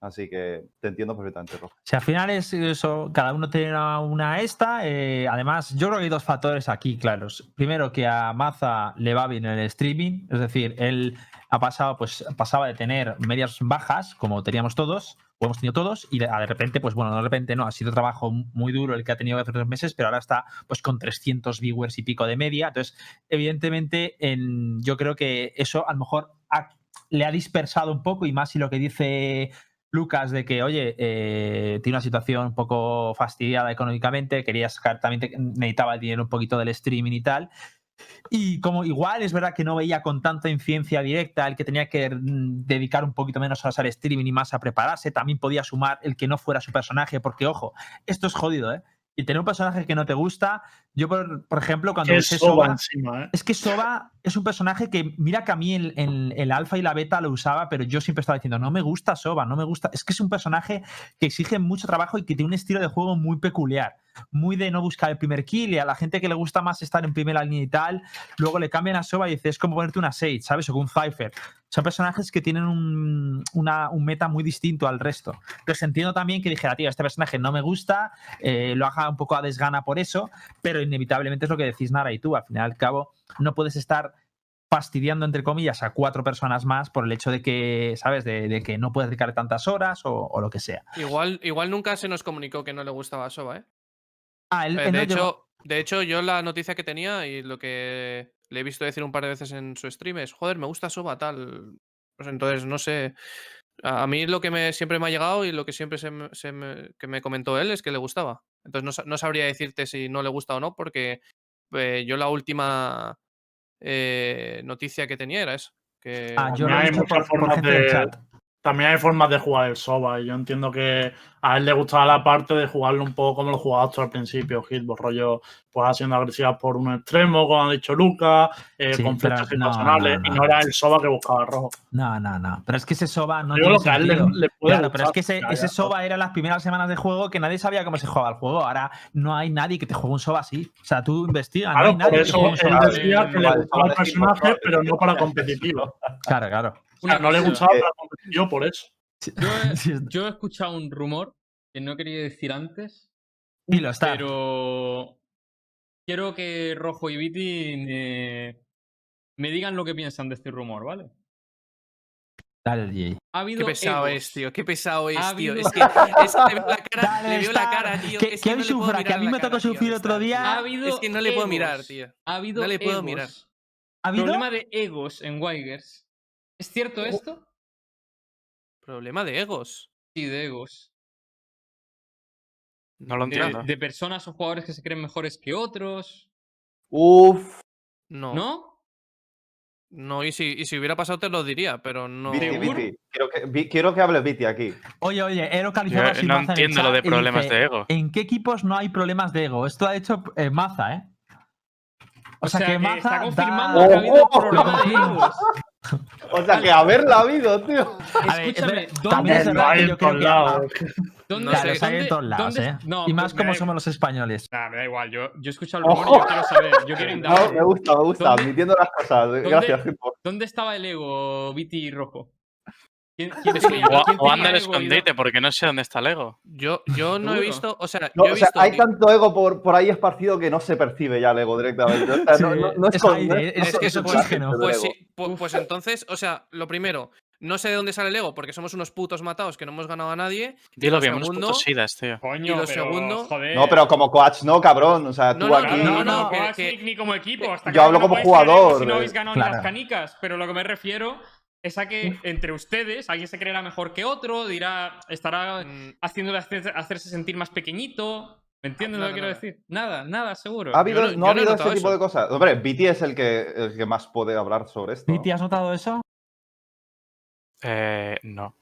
Así que te entiendo perfectamente, Rojo. Si al final es eso, cada uno tiene una, esta. eh, además, yo creo que hay dos factores aquí claros. Primero, que a Maza le va bien el streaming, es decir, él ha pasado, pues pasaba de tener medias bajas, como teníamos todos, o hemos tenido todos, y de, repente, pues bueno, de repente no, ha sido trabajo muy duro el que ha tenido hace tres meses, pero ahora está pues con 300 viewers y pico de media. Entonces, evidentemente, en, yo creo que eso a lo mejor le ha dispersado un poco y más si lo que dice Lucas de que, oye, eh, tiene una situación un poco fastidiada económicamente, quería sacar, también necesitaba el dinero un poquito del streaming y tal. Y como igual es verdad que no veía con tanta incidencia directa el que tenía que mm, dedicar un poquito menos horas al streaming y más a prepararse, también podía sumar el que no fuera su personaje, porque ojo, esto es jodido, ¿eh? Y tener un personaje que no te gusta, yo por, por ejemplo, cuando Que usé soba encima, ¿eh? es que Soba es un personaje que, mira que a mí en, en el alfa y la beta lo usaba, pero yo siempre estaba diciendo, no me gusta Soba, no me gusta. Es que es un personaje que exige mucho trabajo y que tiene un estilo de juego muy peculiar, muy de no buscar el primer kill y a la gente que le gusta más estar en primera línea y tal, luego le cambian a Soba y dices, es como ponerte una Sage, ¿sabes? O un Cypher. Son personajes que tienen un, una- un meta muy distinto al resto. Entonces entiendo también que dijera, tío, este personaje no me gusta, eh, lo haga un poco a desgana por eso, pero inevitablemente es lo que decís Nara y tú. Al final y al cabo, no puedes estar fastidiando, entre comillas, a cuatro personas más por el hecho de que, ¿sabes? De, de que no puedes dedicar tantas horas o, o lo que sea. Igual, igual nunca se nos comunicó que no le gustaba a Soba, ¿eh? Ah, él- Eh, él no de, llegó- hecho, de hecho, yo la noticia que tenía y lo que le he visto decir un par de veces en su stream es, joder, me gusta Soba tal. Pues entonces, no sé. A a mí lo que me, siempre me ha llegado y lo que siempre se me, se me- que me comentó él es que le gustaba. Entonces no, sa- no sabría decirte si no le gusta o no, porque eh, yo la última eh, noticia que tenía era eso. Que Ah, yo he hay muchas por formas de-. También hay formas de jugar el Soba y yo entiendo que a él le gustaba la parte de jugarlo un poco como lo jugabas tú al principio, Hitbox, rollo, pues haciendo agresivas por un extremo, como ha dicho Lucas, eh, Sí, con flechas no, situacionales, no, y no. no era el Soba que buscaba rojo. No, no, no. Pero es que ese Soba no Yo tiene lo que a él le, sentido. le puede Claro, pero es que ese, ya, ese Soba era las primeras semanas de juego que nadie sabía cómo se jugaba el juego. Ahora no hay nadie que te juegue un Soba así. O sea, tú investigas, no hay Claro, nadie por que eso un él decía que le gustaba el personaje, pero no para competitivo. Claro, claro. Sea, no le gustaba Eh, para competitivo por eso. Yo he, yo escuchado un rumor que no quería decir antes, Dilo, está. pero quiero que Rojo y Viti me, me digan lo que piensan de este rumor, ¿vale? Dale, DJ. Ha habido Qué pesado egos. es, tío. Qué pesado es, Ha tío. habido- Es que, es que le veo la cara, Dale, le veo la Star. cara, tío. Que- es que no sufra, a mí me tocó tío, sufrir otro día. Ha habido Es que no le puedo mirar, tío. Ha habido No le puedo egos. mirar. ¿Ha habido? Problema de egos en Wigers. ¿Es cierto esto? Problema de egos. Sí, de egos. No lo entiendo. de personas o jugadores que se creen mejores que otros. Uf, No. ¿No? No, y si, y si hubiera pasado te lo diría, pero no. Viti. Quiero que, Vi- quiero que hable Viti aquí. Oye, oye, he localizado Yo a Sin no Maza en el entiendo lo de y problemas dice, de ego. ¿En qué equipos no hay problemas de ego? Esto ha hecho eh, Maza, ¿eh? O, sea, que Maza está da- confirmando que ha habido de egos. O sea, que haberla habido, tío. A ver, Escúchame, ¿dónde es verdad que en yo creo todos que lados. ¿Dónde, No Claro, sé, los hay en dónde- todos lados, dónde- ¿eh? no, y más como somos los españoles. Nah, me da igual, yo, yo he escuchado el rumor y yo quiero saber, yo quiero No, indagar. me gusta, me gusta. ¿Dónde- Admitiendo las cosas. Gracias, Hitbox. ¿Dónde estaba el ego, Viti y Rojo? ¿Quién, quién Es que tenía- O, quién o tenía anda al escondite, porque no sé dónde está el ego. Yo, yo no he visto. O sea, No, yo he o sea, visto. hay que- tanto ego por, por ahí esparcido que no se percibe ya el ego directamente. O sea, no, Sí, no- no es, es con- aire, es- no que es eso pues- Pues sí, pues entonces, o sea, lo primero, no sé de dónde sale el ego, porque somos unos putos matados que no hemos ganado a nadie. Dilo lo bien, unos putos sidas, tío. Coño, Y lo pero, segundo- joder. No, pero como coach no, cabrón. O sea, No, tú no, aquí. No, no, no, no, que- Coach que- ni- como equipo. Hasta Yo hablo como jugador, Si no eh. habéis ganado Claro. ni las canicas, pero lo que me refiero es a que entre ustedes alguien se creerá mejor que otro, dirá, estará Mm, haciéndole hacer- hacerse sentir más pequeñito. ¿Me entiendes lo Nada, que quiero decir? Nada, nada, seguro. ¿Ha habido, Yo no- yo ha habido ese tipo eso. de cosas? Hombre, Viti es el que, el que más puede hablar sobre esto. Viti, ¿has notado eso? Eh, no.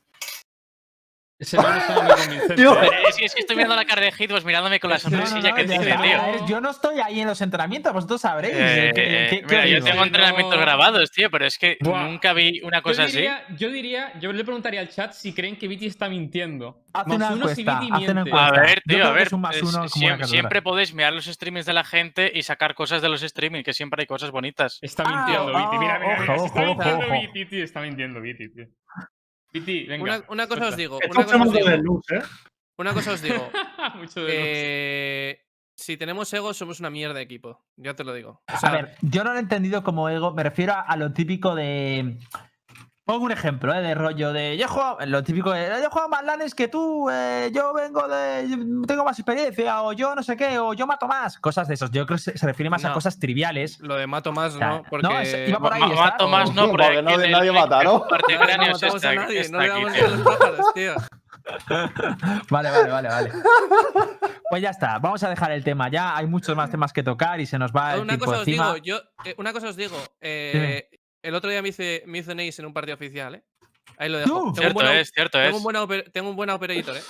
Ese no suena muy convincente. Tío, ¿eh? Es que, es que estoy viendo la cara de Hitbox mirándome con la No, no, sonrisilla no, que tiene, está, tío. Yo no estoy ahí en los entrenamientos, vosotros sabréis. Eh, ¿qué- qué- qué mira, yo tengo No. entrenamientos grabados, tío, pero es que Buah. nunca vi una cosa yo así. Yo diría, yo le preguntaría al chat si creen que Viti está mintiendo. Haz más una uno si encuesta, Viti miente. A ver, tío, a ver. es un más es- uno como siem- una calculadora. siempre podéis mirar los streamings de la gente y sacar cosas de los streamings, que siempre hay cosas bonitas. Está Ah, mintiendo, oh, Viti. Mira, mira, está mintiendo. Viti, tío. Está mintiendo Viti, tío. Viti, venga. Una, una cosa os digo. Una es cosa os mundo de digo. luz, ¿eh? Una cosa os digo. Mucho de luz. eh, si tenemos ego, somos una mierda de equipo. Ya te lo digo. O A ver, yo no lo he entendido como ego, me refiero a, a lo típico de. Pongo un ejemplo, ¿eh? De rollo de. Yo juego. Lo típico de. Yo juego más lanes que tú. eh, yo vengo de. yo Tengo más experiencia. O yo no sé qué. O yo mato más. Cosas de esos. Yo creo que se, se refiere más a cosas triviales. Lo de mato más. ¿no? Porque No, es- iba por ahí. Ma- está. Mato más, no, Porque porque nadie- mata, ¿no? parte No, no matamos está a nadie, está no le aquí, damos tío. a los pájaros, tío. Vale, vale, vale, vale. Pues ya está. Vamos a dejar el tema ya. Hay muchos más temas que tocar y se nos va el Una tiempo cosa os encima. digo, yo, eh, una cosa os digo. eh, el otro día me hice, me hice un ace en un partido oficial, ¿eh? Ahí lo dejo. Un Cierto buen au- es, cierto tengo es. un buen oper- tengo un buen operator, ¿eh?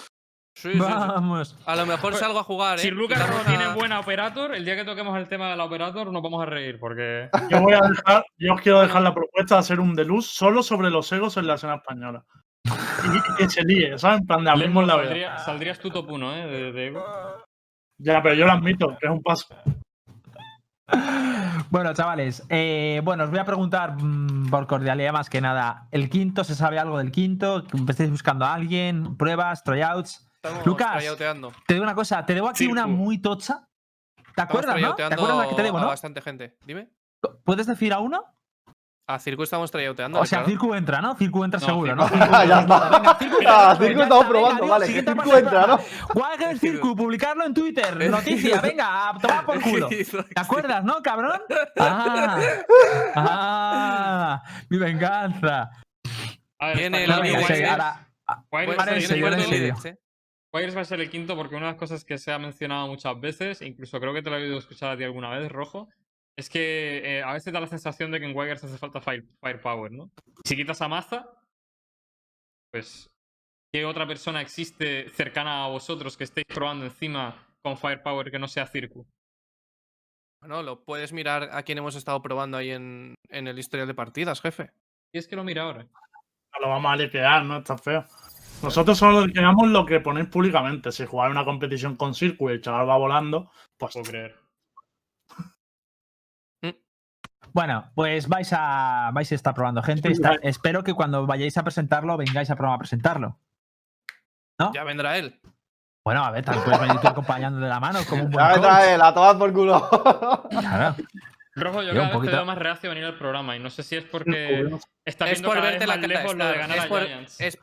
Sí, sí, sí. Vamos. A lo mejor salgo a jugar, ¿eh? Si Lucas no tiene a- buena operator, el día que toquemos el tema de la operator nos vamos a reír porque. Yo voy a dejar, yo os quiero dejar la propuesta de hacer un deluxe solo sobre los egos en la escena española. Y, que se líe, ¿sabes? En plan de abrimos la vida. Saldría- saldrías tú top 1, ¿eh? De, de ego. Ya, pero yo lo admito, que es un paso. Bueno, chavales, eh, bueno, os voy a preguntar mm, por cordialidad más que nada. ¿El quinto se sabe algo del quinto? ¿Estáis buscando a alguien? ¿Pruebas? ¿Tryouts? Estamos Lucas. Te digo una cosa, te debo aquí una Circu. muy tocha. ¿Te acuerdas, no? ¿Te acuerdas la que te debo, a no? bastante gente. Dime. ¿Puedes decir a uno? A Circo estamos tryoteando. O sea, Circu entra, ¿no? Circu entra No, seguro, Circu ¿no? ya está. Venga, Circu Ah, Circu ya estamos está, probando, venga, vale, que Circu entra, ¿no? Wagner Circu, publicarlo en Twitter. Noticia, venga, a tomar por culo. ¿Te acuerdas, no, cabrón? Ah, ah, mi venganza. A ver, Viene el claro amigo ahora-. Wires va a ser el quinto porque una de las cosas que se ha mencionado muchas veces, incluso creo que te lo he oído escuchar a ti alguna vez, Rojo, es que eh, a veces da la sensación de que en Wires hace falta fire, firepower, ¿no? Si quitas a Maza, pues, ¿qué otra persona existe cercana a vosotros que estéis probando encima con firepower que no sea Circu? Bueno, lo puedes mirar a quién hemos estado probando ahí en, en el historial de partidas, jefe. Y es que lo mira ahora. No lo vamos a liquear, ¿no? Está feo. Nosotros solo liqueamos lo que ponéis públicamente. Si jugáis una competición con Circuit y el chaval va volando, pues Puedo creer. Bueno, pues vais a, vais a estar probando gente. Está- espero que cuando vayáis a presentarlo vengáis a programa a presentarlo. ¿No? Ya vendrá él. Bueno, a ver, también puedes venir tú acompañando de la mano como un buen Ya coach. trae la tomad por culo. Claro. Rojo, yo Yo un cada vez te poquito- veo más reacio a venir al programa y no sé si es porque estás Es viendo por cada verte vez la más lejos lo de ganar es a por- Giants. es-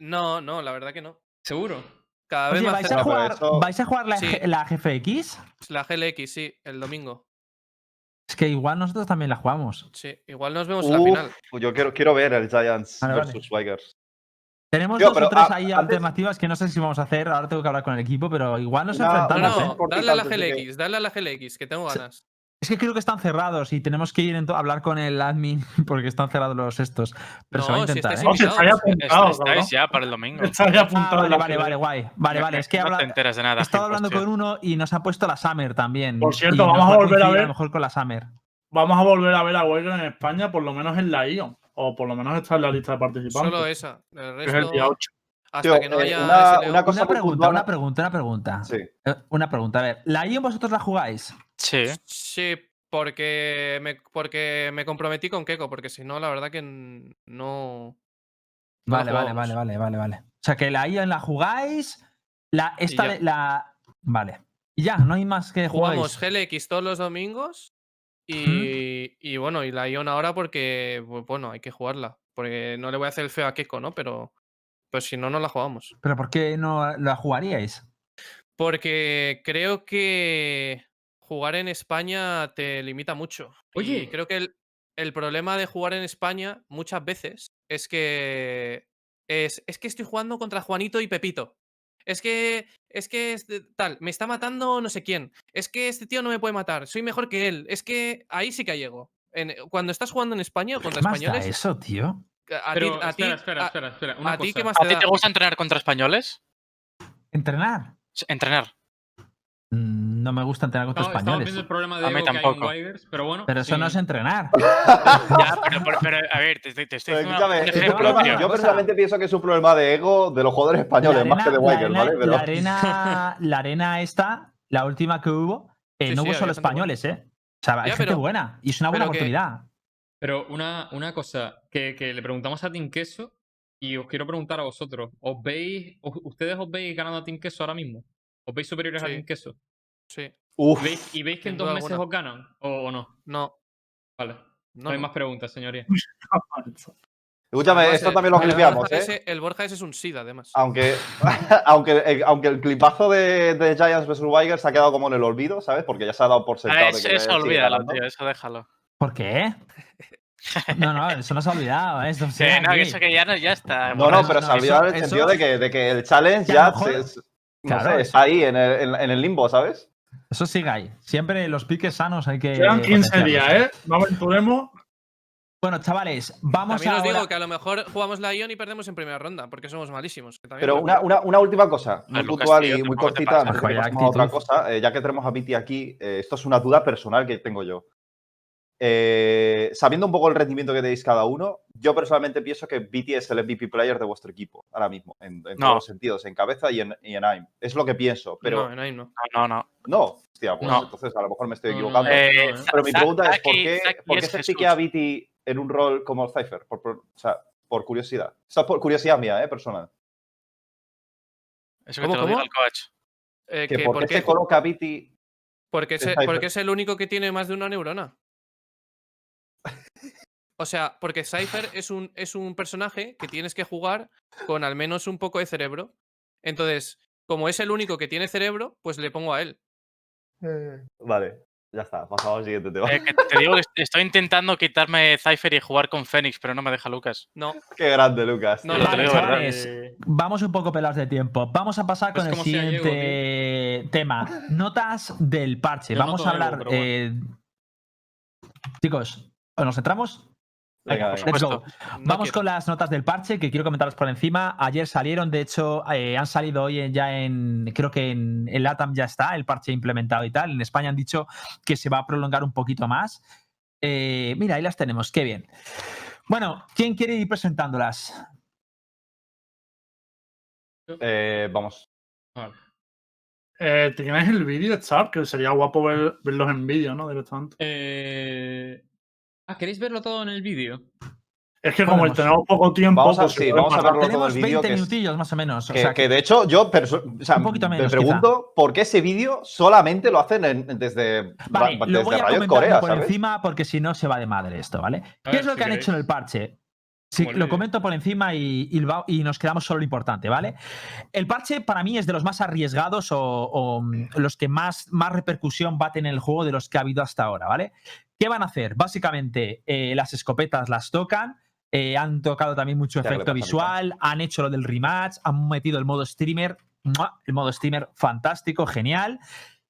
No, no, la verdad que no. ¿Seguro? Cada vez Oye, más ¿vais a cerca. jugar, ¿vais a jugar la, Sí. G- la GFX? La GLX, sí, el domingo. Es que igual nosotros también la jugamos. Sí, igual nos vemos en la final. yo quiero, quiero ver el Giants Vale, vale. versus Wigers. Tenemos Tío, dos pero, o tres ah, ahí antes- alternativas que no sé si vamos a hacer. Ahora tengo que hablar con el equipo, pero igual nos No, enfrentamos. una- ¿eh? no, dale a la GLX, dale a la GLX, que tengo ganas. Es que creo que están cerrados y tenemos que ir a hablar con el admin porque están cerrados los estos. Pero se va a No, si intentar, estáis ¿eh? No, si estáis invitados. Est- Estáis ya para el domingo. Estáis Ah, apuntados. vale, vale, guay. Vale, vale. Es que no habla- te enteras de nada. he estado 100%. hablando con uno y nos ha puesto la Summer también. Por cierto, vamos a volver a ver- lo mejor con la Summer. Vamos a volver a ver a Wigan en España, por lo menos en la ION. O por lo menos está en la lista de participantes. Solo esa. El es el día resto, 8. hasta Tío, que no eh, haya una- una cosa Una pregunta, puntual- una pregunta, una pregunta. Sí. Eh, Una pregunta, a ver. ¿La ION vosotros la jugáis? Sí. Sí, porque me, porque me comprometí con Keiko, porque si no, la verdad que no. Vale, vale, jugamos. vale, vale, vale, vale. O sea, que la ION la jugáis. La, esta de la. Vale. Y ya, no hay más que Jugamos jugáis. GLX todos los domingos. Y, y bueno, y la Ion ahora porque, bu- bueno, hay que jugarla. Porque no le voy a hacer el feo a Keiko, ¿no? Pero, pues si no, no la jugamos. ¿Pero por qué no la jugaríais? Porque creo que jugar en España te limita mucho. Oye. Y creo que el, el problema de jugar en España muchas veces es que es, es que estoy jugando contra Juanito y Pepito. Es que es que es de- tal, me está matando no sé quién. Es que este tío no me puede matar, soy mejor que él. Es que ahí sí que llego. En- cuando estás jugando en España o ¿Qué contra más da españoles, eso, tío? a ti, Pero a ti- espera, espera, espera, espera. Una a ti cosa. qué más ¿A te te gusta entrenar contra españoles? ¿Entrenar? Entrenar. Mm, No me gusta entrenar contra Estamos, estamos españoles. viendo el problema A de mí que hay en tampoco. Wigers, pero bueno. Pero eso no es entrenar. Ya, pero, pero- pero, a ver, te, te- te estoy Pero diciendo es yo personalmente pienso que es un problema de ego de los jugadores españoles, más que de arena- ¿vale? Pero la arena, la arena esta, la última que hubo, eh, Sí, no sí, hubo solo españoles, ¿eh? O sea, hay Ya, gente pero- buena y es una buena pero que- oportunidad. Pero una, una cosa que, que le preguntamos a Team Queso y os quiero preguntar a vosotros. ¿Os veis, os- ¿Ustedes os veis ganando a Team Queso ahora mismo? ¿Os veis superiores a Sí. Team Queso? Sí, Uf, ¿Y veis, y veis que en dos meses alguna. os ganan? ¿O, o no? no, Vale. No, no. hay no. más preguntas, señoría. Escúchame, Además, esto el- también lo el clipeamos, ¿eh? ese- el Borja ese es un SID, además. Aunque, aunque, eh, aunque el clipazo de, de Giants vs. Wildcats se ha quedado como en el olvido, ¿sabes? Porque ya se ha dado por sentado Ah, de es- que eso olvídalo, ganando. tío, eso déjalo. ¿Por qué? No, no, eso no se ha olvidado. ¿eh? Esto Sí, no, que aquí. eso que ya, no, ya está. No, no, Eso- pero no, se ha olvidado en el eso- sentido de que, de que el challenge Que ya se- no sé, está ahí en el, en- en el limbo, ¿sabes? Eso sigue ahí. Siempre los piques sanos hay que. Quedan 15 potenciarlos. días, ¿eh? No aventuremos. Bueno, chavales, vamos También os digo que a lo mejor jugamos la Ion y perdemos en primera ronda, porque somos malísimos. Pero una, pasar. una, una última cosa, muy Ah, Lucas, puntual tío, y muy cortita, antes de que a otra cosa, eh, ya que tenemos a Viti aquí, eh, esto es una duda personal que tengo yo. Eh, sabiendo un poco el rendimiento que tenéis cada uno, yo personalmente pienso que Viti es el MVP player de vuestro equipo, ahora mismo, en, en No. todos los sentidos, en cabeza y en, y en aim. Es lo que pienso, pero No, en AIM no. No, no, no. no, hostia, pues No. entonces a lo mejor me estoy No, no, equivocando. no, Eh, no, ¿eh? Pero mi pregunta es, ¿por qué, por se pique a Viti en un rol como Cypher? Por, por- o sea, por curiosidad. Esto es por curiosidad mía, ¿eh? Personal. Eso que ¿Cómo, te lo diga cómo? el coach. Eh, Que que ¿Por ¿por qué se coloca a Viti Porque, se- porque es el único que tiene más de una neurona. O sea, porque Cypher es un, es un personaje que tienes que jugar con al menos un poco de cerebro. Entonces, como es el único que tiene cerebro, pues le pongo a él. Vale, ya está, pasamos al siguiente tema. Eh, que te digo que est- estoy intentando quitarme Cypher y jugar con Fénix, pero no me deja Lucas. No, Qué grande, Lucas. No, no, Vale, digo, ¿verdad? chavales, Eh, vamos un poco pelados de tiempo. Vamos a pasar con el siguiente tema. Notas del parche. Yo vamos a hablar. algo, pero bueno. eh, Chicos, ¿nos centramos? Venga, Venga, venga. let's go. no Vamos quiero. con las notas del parche que quiero comentarlas por encima. Ayer salieron, de hecho, eh, han salido hoy en- ya en, creo que en el LATAM ya está el parche implementado y tal. En España han dicho que se va a prolongar un poquito más. Eh, mira, ahí las tenemos, qué bien. Bueno, ¿quién quiere ir presentándolas? Eh, vamos. vale. Eh, ¿Tienes el vídeo, Char? Que sería guapo ver- verlos en vídeo, ¿no? Directamente. Eh, Ah, ¿queréis verlo todo en el vídeo? Es que como Podemos. tenemos poco tiempo. Vamos a- pues sí, vamos a verlo todo Tenemos el vídeo, 20 que es- minutillos más o menos. o Que, sea, que de hecho, yo o sea, Un poquito menos, me pregunto por qué ese vídeo solamente lo hacen en- desde, Vale, ra- lo desde voy a Riot comentar Corea, por ¿sabes? encima porque si no se va de madre esto, ¿vale? A ¿Qué ver, es lo si que han queréis. hecho en el parche? Sí, el lo comento por encima y, y va- y nos quedamos solo lo importante, ¿vale? El parche para mí es de los más arriesgados o, o, mm, los que más, más repercusión va a tener el juego de los que ha habido hasta ahora, ¿vale? ¿Qué van a hacer? Básicamente, eh, las escopetas las tocan, eh, han tocado también mucho Ya, ¿qué le efecto visual, han hecho lo del rematch, han metido el modo streamer, el modo streamer fantástico, genial.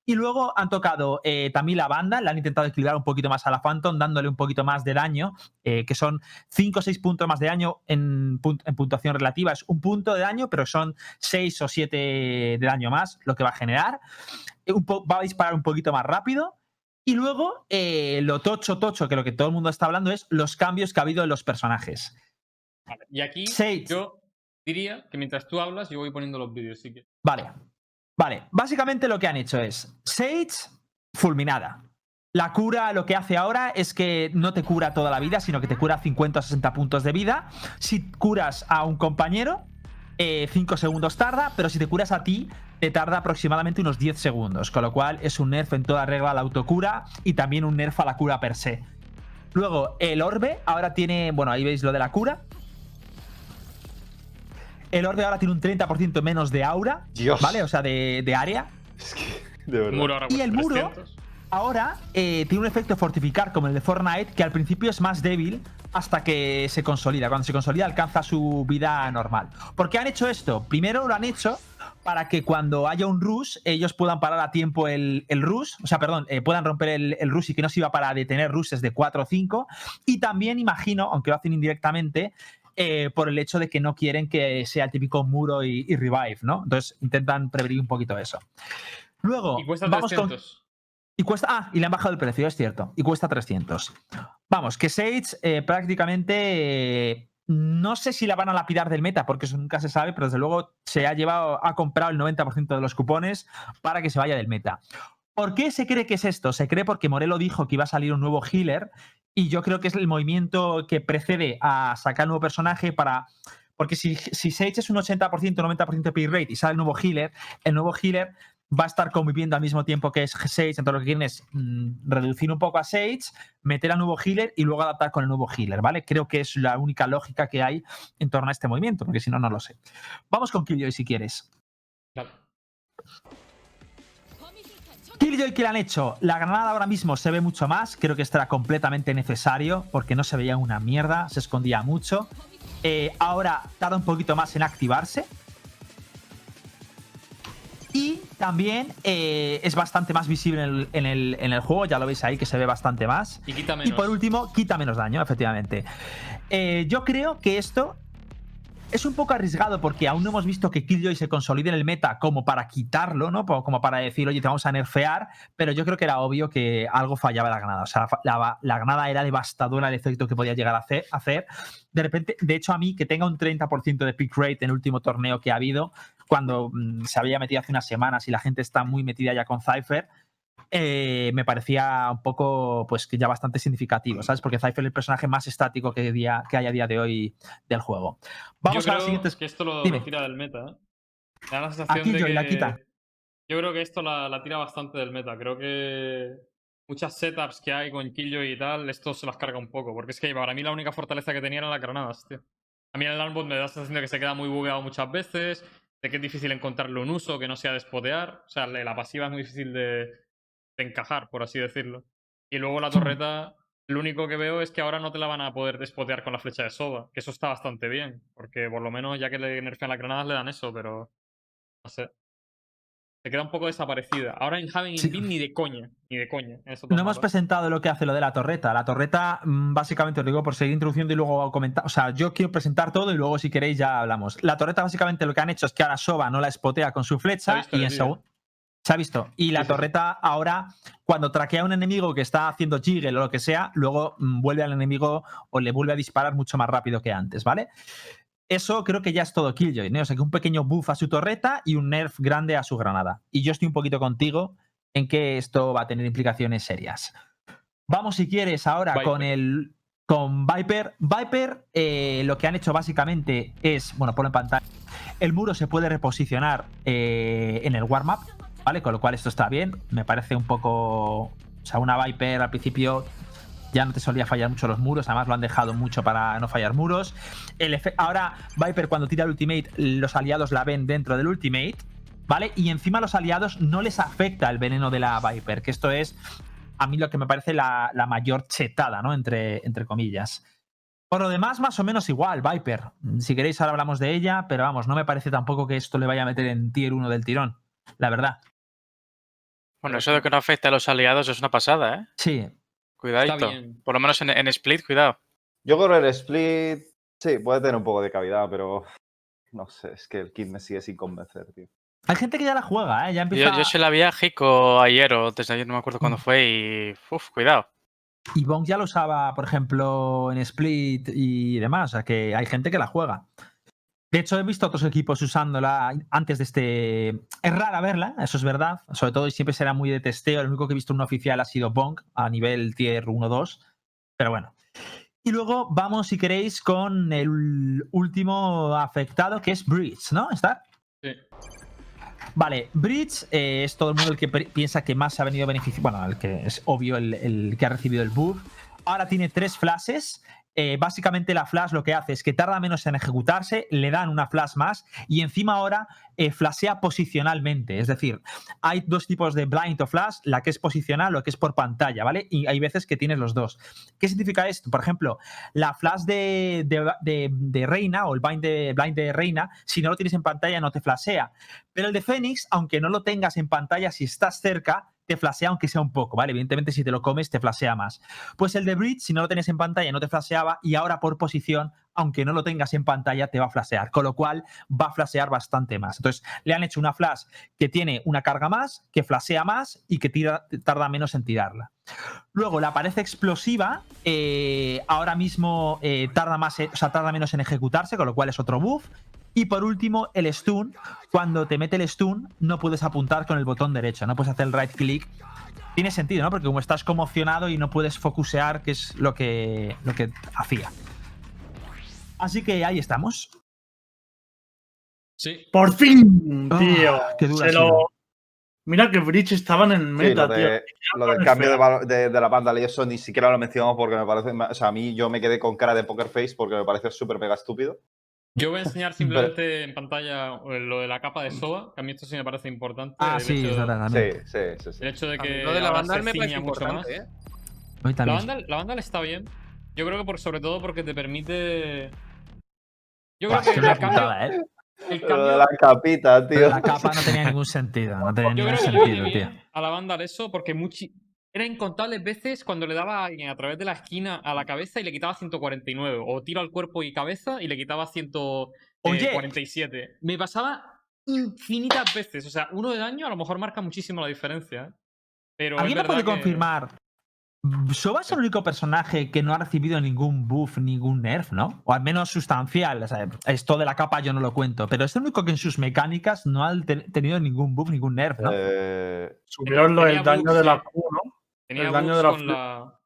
Y luego han tocado eh, también la banda, le han intentado equilibrar un poquito más a la Phantom, dándole un poquito más de daño, eh, que son 5 o 6 puntos más de daño en, pun- en puntuación relativa. Es un punto de daño, pero son 6 o 7 de daño más lo que va a generar. Un va a disparar un poquito más rápido. Y luego, eh, lo tocho, tocho, que lo que todo el mundo está hablando es los cambios que ha habido en los personajes. Vale, Y aquí Sage. yo diría que mientras tú hablas, yo voy poniendo los vídeos, sí que. Vale. Vale. Básicamente lo que han hecho es Sage fulminada. La cura lo que hace ahora es que no te cura toda la vida, sino que te cura 50 o 60 puntos de vida. Si curas a un compañero, 5 segundos tarda, pero si te curas a ti, te tarda aproximadamente unos 10 segundos. Con lo cual es un nerf en toda regla a la autocura y también un nerf a la cura per se. Luego, el orbe ahora tiene. Bueno, ahí veis lo de la cura. El orbe ahora tiene un 30% menos de aura, Dios. ¿vale? O sea, de, de área. Es que, de verdad. Muro ahora Y el muro- 300. Ahora eh, tiene un efecto fortificar como el de Fortnite, que al principio es más débil hasta que se consolida. Cuando se consolida alcanza su vida normal. ¿Por qué han hecho esto? Primero lo han hecho para que cuando haya un rush, ellos puedan parar a tiempo el, el rush, o sea, perdón, eh, puedan romper el, el rush y que no sirva para detener rushes de 4 o 5. Y también imagino, aunque lo hacen indirectamente, eh, por el hecho de que no quieren que sea el típico muro y, y revive, ¿no? Entonces intentan prevenir un poquito eso. Luego, Y cuesta vamos con, 300. Y cuesta. Ah, y le han bajado el precio, es cierto. Y cuesta 300. Vamos, que Sage eh, prácticamente. eh, no sé si la van a lapidar del meta, porque eso nunca se sabe, pero desde luego se ha llevado, ha comprado el 90% de los cupones para que se vaya del meta. ¿Por qué se cree que es esto? Se cree porque Morelo dijo que iba a salir un nuevo healer y yo creo que es el movimiento que precede a sacar nuevo personaje para... Porque si, si Sage es un 80%, 90% pay rate y sale el nuevo healer, el nuevo healer va a estar conviviendo al mismo tiempo que es Sage, entonces lo que quieren es mm, reducir un poco a Sage, meter al nuevo healer y luego adaptar con el nuevo healer, ¿vale? Creo que es la única lógica que hay en torno a este movimiento, porque si no, no lo sé. Vamos con Killjoy si quieres. Claro. Killjoy que le han hecho. La granada ahora mismo se ve mucho más. Creo que esto era completamente necesario porque no se veía una mierda, se escondía mucho. Eh, ahora tarda un poquito más en activarse. Y también eh, es bastante más visible en el, en el- en el juego, ya lo veis ahí que se ve bastante más. Y quita Y menos. por último, quita menos daño, efectivamente. Eh, yo creo que esto es un poco arriesgado porque aún no hemos visto que Killjoy se consolide en el meta como para quitarlo, ¿no? Como para decir, oye, te vamos a nerfear, pero yo creo que era obvio que algo fallaba la granada. O sea, la, la era devastadora el efecto que podía llegar a hacer, hacer. De repente, de hecho, a mí que tenga un 30% de pick rate en el último torneo que ha habido, cuando mm, se había metido hace unas semanas y la gente está muy metida ya con Cypher, eh, me parecía un poco, pues que ya bastante significativo, ¿sabes? Porque Cypher es el personaje más estático que, día, que hay a día de hoy del juego. Vamos Yo a creo las siguientes. que esto lo, tira del meta. ¿eh? Me da la sensación Aquí de yo, que... la quita. Yo creo que esto la, la tira bastante del meta. Creo que muchas setups que hay con Killjoy y tal, esto se las carga un poco. Porque es que para mí la única fortaleza que tenía eran las granadas, tío. A mí el Landbot me da la sensación de que se queda muy bugueado muchas veces, de que es difícil encontrarle un uso que no sea despotear. O sea, la pasiva es muy difícil de, de encajar, por así decirlo. Y luego la torreta, lo único que veo es que ahora no te la van a poder despotear con la flecha de soda, que eso está bastante bien, porque por lo menos ya que le nerfean las granadas le dan eso, pero no sé. Se queda un poco desaparecida. Ahora en Haven Sí. Ni de coña, ni de coña. No hemos presentado lo que hace lo de la torreta. La torreta, mm, básicamente, os digo por seguir introduciendo y luego comentar. O sea, yo quiero presentar todo y luego, si queréis, ya hablamos. La torreta, básicamente, lo que han hecho es que ahora Soba no la espotea con su flecha y en segundo. Se ha visto. Y la torreta ahora, cuando traquea a un enemigo que está haciendo jiggle o lo que sea, luego mm, vuelve al enemigo o le vuelve a disparar mucho más rápido que antes, ¿vale? Eso creo que ya es todo Killjoy, ¿no? O sea, que un pequeño buff a su torreta y un nerf grande a su granada. Y yo estoy un poquito contigo en que esto va a tener implicaciones serias. Vamos, si quieres, ahora Viper. con el. Con Viper. Viper, eh, lo que han hecho básicamente es. Bueno, ponlo en pantalla. El muro se puede reposicionar eh, en el warm-up, ¿vale? Con lo cual esto está bien. Me parece un poco. O sea, una Viper al principio ya no te solía fallar mucho los muros, además lo han dejado mucho para no fallar muros. El Ahora, Viper, cuando tira el ultimate, los aliados la ven dentro del ultimate, ¿vale? Y encima a los aliados no les afecta el veneno de la Viper, que esto es a mí lo que me parece la, la mayor chetada, ¿no? Entre, entre comillas. Por lo demás, más o menos igual, Viper. Si queréis, ahora hablamos de ella, pero vamos, no me parece tampoco que esto le vaya a meter en tier 1 del tirón, la verdad. Bueno, eso de que no afecte a los aliados es una pasada, ¿eh? Sí, Cuidadito. Por lo menos en, en Split, cuidado. Yo creo que el split, sí, puede tener un poco de cavidad, pero no sé, es que el kit me sigue sin convencer, tío. hay gente que ya la juega, ¿eh? Ya empieza... Yo, yo se la vi a Jico ayer o desde ayer, no me acuerdo Mm. cuándo fue y... Uf, cuidado. Y Bonk ya lo usaba, por ejemplo, en Split y demás. O sea, que hay gente que la juega. De hecho, he visto otros equipos usándola antes de este. Es rara verla, eso es verdad. Sobre todo, y siempre será muy de testeo. El único que he visto un oficial ha sido Bonk a nivel tier 1-2. Pero bueno. Y luego vamos, si queréis, con el último afectado, que es Breach, ¿no? ¿Está? Sí. Vale, Bridge eh, es todo el mundo el que piensa que más se ha venido beneficio. Bueno, el que es obvio el, el que ha recibido el buff. Ahora tiene tres flashes. Eh, básicamente la flash lo que hace es que tarda menos en ejecutarse, le dan una flash más y encima ahora eh, flashea posicionalmente. Es decir, hay dos tipos de blind o flash, la que es posicional, lo que es por pantalla, ¿vale? Y hay veces que tienes los dos. ¿Qué significa esto? Por ejemplo, la flash de Reina o el blind de, blind de Reina, si no lo tienes en pantalla no te flashea. Pero el de Fénix, aunque no lo tengas en pantalla, si estás cerca, te flashea aunque sea un poco, ¿vale? Evidentemente, si te lo comes, te flashea más. Pues el de Bridge, si no lo tenías en pantalla, no te flasheaba, y ahora por posición, aunque no lo tengas en pantalla, te va a flashear. Con lo cual, va a flashear bastante más. Entonces, le han hecho una flash que tiene una carga más, que flashea más y que tarda menos en tirarla. Luego, la pared explosiva, eh, ahora mismo eh, tarda, más, en- o tarda menos en ejecutarse, con lo cual es otro buff. Y por último, el stun. Cuando te mete el stun, no puedes apuntar con el botón derecho, no puedes hacer el right click. Tiene sentido, ¿no? Porque como estás conmocionado y no puedes focusear, que es lo que, lo que hacía. Así que ahí estamos. Sí. Por fin, Ah, tío. qué dura se, lo, Mira que Breach estaba en Sí, meta, lo, tío. de- lo del el cambio de, de- de la banda y eso ni siquiera lo mencionamos porque me parece. O sea, a mí yo me quedé con cara de poker face porque me parece súper mega estúpido. Yo voy a enseñar simplemente en pantalla eh, lo de la capa de SOA, que a mí esto sí me parece importante. Ah, el sí, hecho, verdad, Sí, también. sí, sí. sí. El hecho de que lo de la Vandal me parece mucho más. ¿eh? La. Vandal, la Vandal está bien. Yo creo que por, sobre todo porque te permite. Yo creo es que una el cambio, putada, ¿eh? el Lo cambio- de la capita, tío. La capa no tenía ningún sentido. No tenía Yo ningún creo que sentido, tío. a la banda eso porque muchi- era incontables veces cuando le daba a alguien a través de la esquina a la cabeza y le quitaba 149. O tiro al cuerpo y cabeza y le quitaba Oye. 147. Me pasaba infinitas veces. O sea, uno de daño a lo mejor marca muchísimo la diferencia. ¿eh? Pero ¿Alguien me puede que- confirmar? Soba es el único personaje que no ha recibido ningún buff, ningún nerf, ¿no? O al menos sustancial. O sea, esto de la capa yo no lo cuento, pero es el único que en sus mecánicas no ha te- tenido ningún buff, ningún nerf, ¿no? Eh, Subieron del daño de la. Q, ¿no? Tenía el daño de la con la-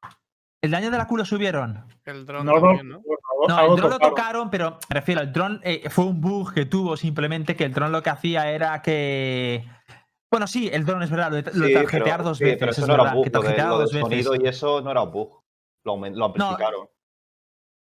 ¿El daño de la culo subieron? El dron No también, ¿no? No, el dron lo tocaron. pero me refiero, el dron eh, fue un bug que tuvo simplemente que el dron lo que hacía era que. Bueno, sí, el dron es verdad, lo de, lo de sí, tarjetear pero, dos sí, veces. pero eso es no era verdad, que. Lo, de- lo del dos veces. sonido y eso no era un bug. Lo, amplificaron.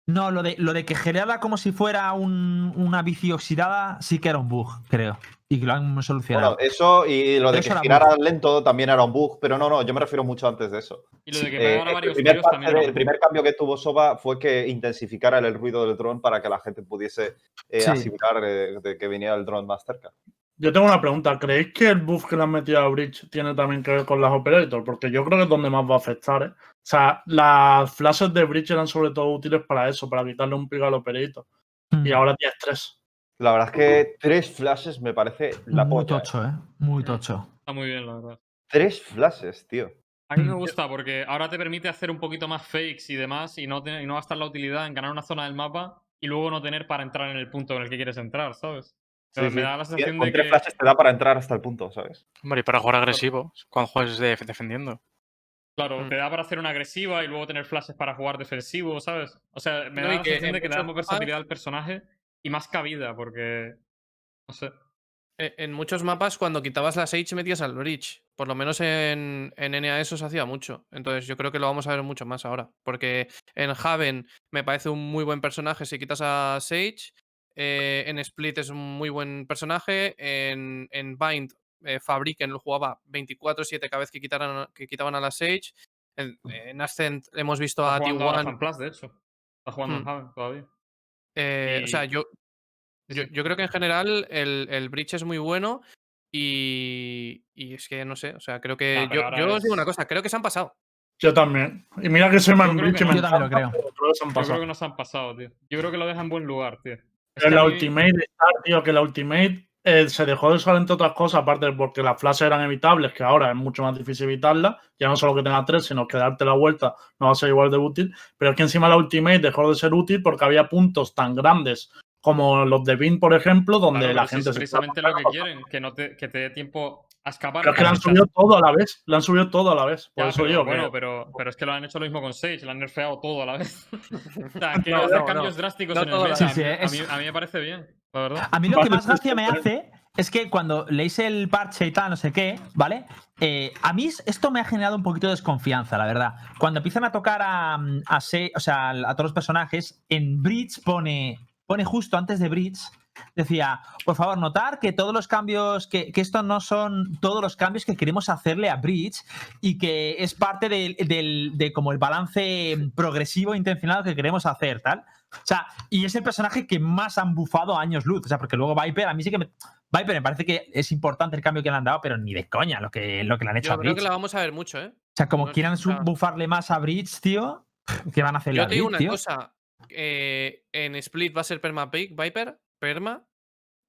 No, lo de, lo de que generaba como si fuera un- una bici oxidada sí que era un bug, creo. Y que lo han solucionado. Bueno, eso y lo de Eso que girara lento también era un bug, pero no, no, yo me refiero mucho antes de eso. Y lo de que Eh, el, varios primer también. el primer cambio que tuvo Soba fue que intensificara el ruido del dron para que la gente pudiese eh, Sí. asimilar eh, de que viniera el dron más cerca. Yo tengo una pregunta. ¿Creéis que el buff que le han metido a Bridge tiene también que ver con las operators? Porque yo creo que es donde más va a afectar, ¿eh? O sea, las flashes de Bridge eran sobre todo útiles para eso, para quitarle un pico al operator. Mm. Y ahora tienes tres. La verdad es que tres flashes me parece la Muy polla. ¿eh? tocho, ¿eh? Muy tocho. Está muy bien, la verdad. Tres flashes, tío. A mí me Mm. gusta porque ahora te permite hacer un poquito más fakes y demás y no, y no gastar la utilidad en ganar una zona del mapa y luego no tener para entrar en el punto en el que quieres entrar, ¿sabes? Sí, Pero sí. me da la sensación Con de tres que... flashes te da para entrar hasta el punto, ¿sabes? Hombre, y para jugar agresivo, cuando juegues de- defendiendo. Claro, Mm. te da para hacer una agresiva y luego tener flashes para jugar defensivo, ¿sabes? O sea, me No, da la sensación en de que le da más versatilidad al personaje y más cabida porque... No sé. E- En muchos mapas, cuando quitabas la Sage, metías al Bridge. Por lo menos en, en NA eso se hacía mucho. Entonces yo creo que lo vamos a ver mucho más ahora. Porque en Haven me parece un muy buen personaje si quitas a Sage. eh, en Split es un muy buen personaje. En, en Bind, eh, Fabriken lo jugaba 24-7 cada vez que, quitaran, que quitaban a la Sage. En, en Ascent hemos visto Está a jugando ahora T1. FanPlus, de hecho. Está jugando en Hmm. Haven todavía. Eh, O sea, yo, yo, yo creo que en general el, el Breach es muy bueno y, y es que no sé, o sea, creo que yo, yo os digo una cosa, creo que se han pasado. Yo también. Y mira que soy más Bridge que me Yo también lo encanta, creo. pero creo que se han Yo pasado. creo que no se han pasado, tío. Yo creo que lo deja en buen lugar, tío. Es Pero que la mí- Ultimate tío, que la Ultimate eh, se dejó de usar entre otras cosas, aparte porque las flashes eran evitables, que ahora es mucho más difícil evitarlas. Ya no solo que tenga tres, sino que darte la vuelta no va a ser igual de útil. Pero es que encima la Ultimate dejó de ser útil porque había puntos tan grandes como los de Vin, por ejemplo, donde Claro, la gente es se precisamente lo que quieren, que, no te, que te dé tiempo a escapar. Pero es que le han subido todo a la vez. Le han subido todo a la vez. Por Ya, eso pero, digo bueno, que. pero, pero es que lo han hecho lo mismo con Sage, le han nerfeado todo a la vez. o sea, que No, hacer no, cambios no. drásticos No en el todo a. Sí, sí, mí, es- a mí- a mí me parece bien, la verdad. A mí lo que más gracia me hace es que cuando leéis el parche y tal, no sé qué, ¿vale? Eh, a mí es- esto me ha generado un poquito de desconfianza, la verdad. Cuando empiezan a tocar a, a, Se- o sea, a todos los personajes, en Bridge pone, pone justo antes de Bridge, decía, por favor, notar que todos los cambios, que, que esto no son todos los cambios que queremos hacerle a Bridge y que es parte del, del- de como el balance progresivo e intencional que queremos hacer, tal. O sea, y es el personaje que más han bufado a años luz. O sea, porque luego Viper, a mí sí que me. Viper me parece que es importante el cambio que le han dado, pero ni de coña lo que, lo que le han hecho Yo a creo Bridge. que la vamos a ver mucho, ¿eh? O sea, como no quieran bufarle más a Bridge, tío, ¿qué van a hacerle Yo te digo Bridge, una tío? cosa. eh, en Split va a ser Perma Pi- Viper,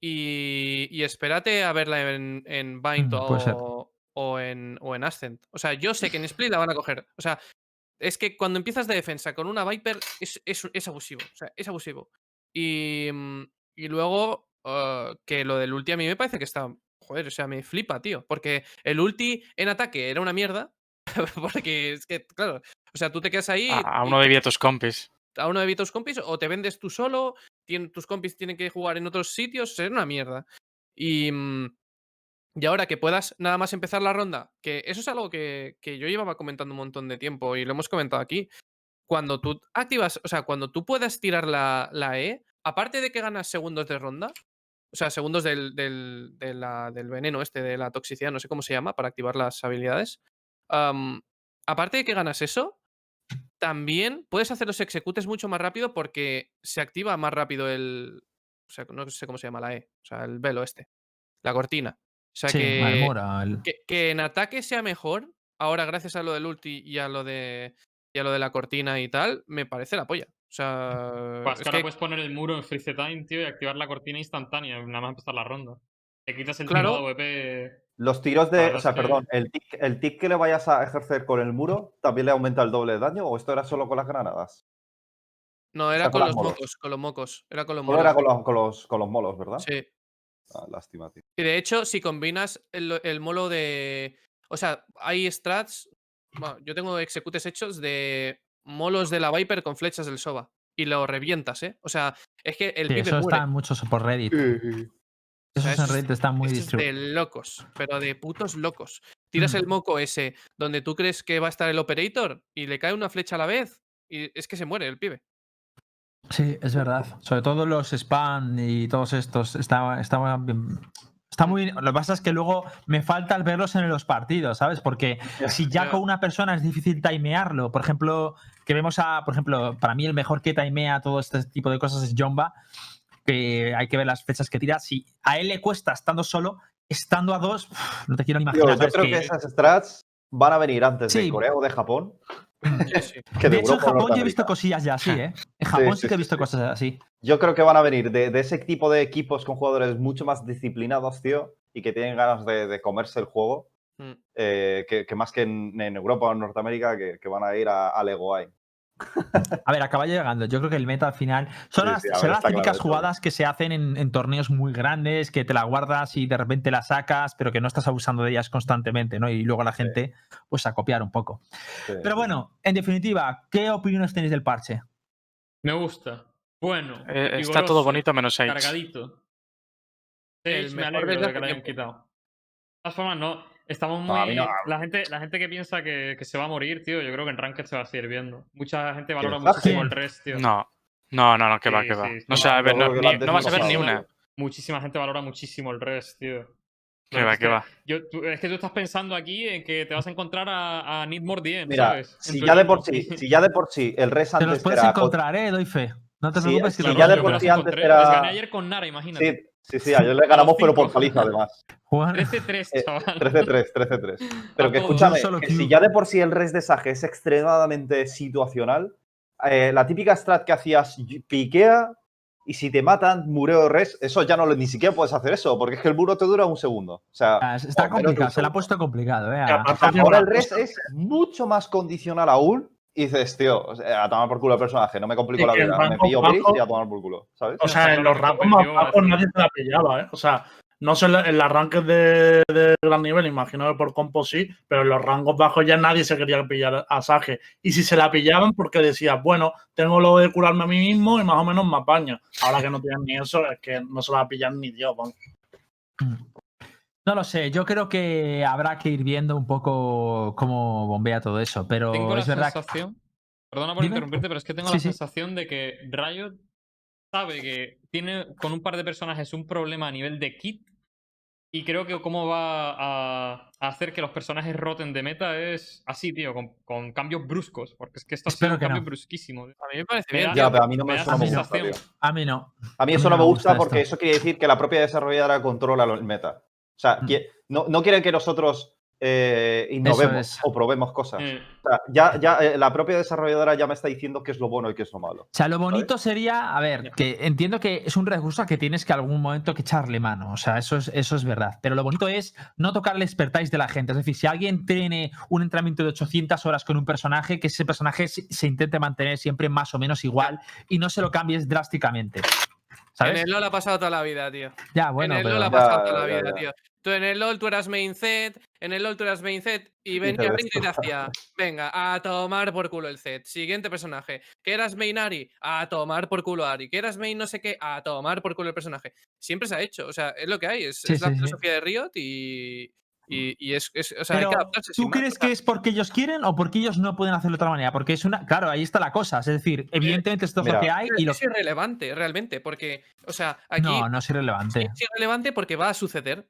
Y, y espérate a verla en, en Bind Mm, o, o en, o en Ascent. O sea, yo sé que en Split la van a coger. O sea, es que cuando empiezas de defensa con una Viper es, es- es abusivo. O sea, es abusivo. Y, mm, y luego eh, que lo del ulti a mí me parece que está. Joder, o sea, me flipa, tío. Porque el ulti en ataque era una mierda. porque es que, claro. O sea, tú te quedas ahí. A, y- uno de tus compis. A uno de tus compis o te vendes tú solo, tus compis tienen que jugar en otros sitios, es una mierda. Y, mm, Y ahora que puedas nada más empezar la ronda, que eso es algo que, que yo llevaba comentando un montón de tiempo y lo hemos comentado aquí. Cuando tú activas, o sea, cuando tú puedas tirar la, la E, aparte de que ganas segundos de ronda, o sea, segundos del, del, del veneno este, de la toxicidad, no sé cómo se llama, para activar las habilidades. aparte de que ganas eso, también puedes hacer los executes mucho más rápido porque se activa más rápido el. O sea, no sé cómo se llama la E. O sea, el velo este. La cortina. O sea Sí, que, que, que en ataque sea mejor, ahora gracias a lo del ulti y a lo de. Y a lo de la cortina y tal, me parece la polla. O sea. Pues ahora que- puedes poner el muro en Freeze Time, tío, y activar la cortina instantánea, nada más empezar la ronda. Te quitas el Claro. de AWP. Los tiros de. O sea, perdón, el tic, el tic que le vayas a ejercer con el muro también le aumenta el doble de daño o esto era solo con las granadas? No, era sea, con los molos. mocos, con los mocos. Era con los Solo mocos. era con los, con los, con los molos, ¿verdad? Sí. Ah, lástima, tío. Y de hecho, si combinas el, el molo de. O sea, hay strats. bueno, yo tengo executes hechos de molos de la Viper con flechas del Soba. Y lo revientas, ¿eh? O sea, es que el Sí, pibe eso muere. está mucho por Reddit. Eso en Reddit muy es de locos, pero de putos locos. Tiras Mm. el moco ese donde tú crees que va a estar el operator y le cae una flecha a la vez y es que se muere el pibe. Sí, es verdad. Sobre todo los spam y todos estos. Está, está, bien- está muy. Lo que pasa es que luego me falta el verlos en los partidos, ¿sabes? Porque si ya Ya. con una persona es difícil timearlo, por ejemplo, que vemos a, por ejemplo, para mí el mejor que timea todo este tipo de cosas es Jomba, que hay que ver las fechas que tira. Si a él le cuesta estando solo, estando a dos, no te quiero ni Tío, imaginar. yo creo que esas strats van a venir antes de. Corea o de Japón Sí, sí. que de, de hecho, en Japón yo he visto cosillas ya así, ¿eh? En Japón sí, sí, que he visto sí. cosas así. Yo creo que van a venir de, de ese tipo de equipos con jugadores mucho más disciplinados, tío, y que tienen ganas de, de comerse el juego, Mm. eh, que, que más que en, en Europa o en Norteamérica, que, que van a ir a, al Egoai. A ver, acaba llegando. Yo creo que el meta al final son Sí, las, sí, son las claro típicas jugadas que se hacen en, en torneos muy grandes, que te la guardas y de repente la sacas, pero que no estás abusando de ellas constantemente, ¿no? Y luego la gente, pues a copiar un poco. Sí. Pero bueno, en definitiva, ¿qué opiniones tenéis del parche? Me gusta. Bueno. Eh, está todo bonito menos Sage. Cargadito. El me mejor alegro de que lo hayan quitado. De todas formas, no. Estamos muy. No, no. La, gente, la gente que piensa que, que se va a morir, tío, yo creo que en Ranked se va a seguir viendo. Mucha gente valora muchísimo el rest, tío. No, no, no, no, que va, Sí, que va. sí, No se va a ver, no, ni- antes no vas a ver ni una. Muchísima gente valora muchísimo el rest, tío. Que va, que va. yo- tú- es que tú estás pensando aquí en que te vas a encontrar a, a Need More DM, Mira, ¿sabes? Si ya de por sí, si ya de por sí el res Te los antes puedes era... encontrar, ¿eh? Doy fe. No te Sí, preocupes que sí, te ya de por sí antes encontré. era- Les gané ayer con Nara, imagínate. Sí, sí, sí, ayer le ganamos, pero por paliza además. Juan- 13-3, Eh, chaval. 13-3, 13-3. Pero que escúchame, que si ya de por sí el res de Sage es extremadamente situacional, eh, la típica strat que hacías piquea y si te matan, mureo res, eso ya no lo, ni siquiera puedes hacer eso, porque es que el muro te dura un segundo. O sea, Ah, Está complicado, se la ha puesto complicado, ¿eh? O sea, ahora el res es mucho más condicional aún. Y dices, tío, o sea, a tomar por culo el personaje, no me complico la vida, me pillo bajos- y a tomar por culo, ¿sabes? O sea, en los rangos más bajos nadie se la pillaba, ¿eh? O sea, no sé en las ranques de, de gran nivel, imagino que por compo sí, pero en los rangos bajos ya nadie se quería pillar a Sage. Y si se la pillaban, porque decías, bueno, tengo lo de curarme a mí mismo y más o menos me apaña. Ahora que no tienen ni eso, es que no se la pillan ni Dios, vamos. No lo sé, yo creo que habrá que ir viendo un poco cómo bombea todo eso, pero Tengo la es verdad que- sensación. Perdona por Dime. interrumpirte, pero es que tengo Sí, la sí. sensación de que Riot sabe que tiene con un par de personajes un problema a nivel de kit. Y creo que cómo va a, a hacer que los personajes roten de meta es así, tío, con, con cambios bruscos. Porque es que esto ha sido un cambio no. brusquísimo. A mí me parece bien. Ya, pero a mí no me me, me gusta, tío. a mí no. A mí eso A mí no me gusta gusta porque esto. eso quiere decir que la propia desarrolladora controla el meta. O sea, Mm. que- no, no quiere que nosotros eh, innovemos es. o probemos cosas. Eh, O sea, ya, ya eh, la propia desarrolladora ya me está diciendo qué es lo bueno y qué es lo malo. O sea, lo bonito sería, a ver, que entiendo que es un recurso que tienes que algún momento que echarle mano, o sea, eso es, eso es verdad, pero lo bonito es no tocar el expertise de la gente, es decir, si alguien tiene un entrenamiento de 800 horas con un personaje, que ese personaje se, se intente mantener siempre más o menos igual y no se lo cambies drásticamente. En ¿Sabes? el LoL ha pasado toda la vida, tío. Ya, bueno, en el pero... LoL ha Ya, pasado toda la ya, vida, ya. tío. Tú en el LOL tú eras main set, en el LOL tú eras main set y venía y te hacía, venga, a tomar por culo el set. Siguiente personaje. Que eras main Ari, a tomar por culo Ari. Que eras main no sé qué, a tomar por culo el personaje. Siempre se ha hecho, o sea, es lo que hay, es, Sí, es la sí. filosofía de Riot y, y, y es, es- o sea, hay Pero, que adaptarse. ¿tú más, crees o sea, que es porque ellos quieren o porque ellos no pueden hacerlo de otra manera? Porque es una. Claro, ahí está la cosa. Es decir, evidentemente esto es lo que hay y lo. Es irrelevante, realmente, porque, o sea, aquí No, no es irrelevante. es irrelevante porque va a suceder.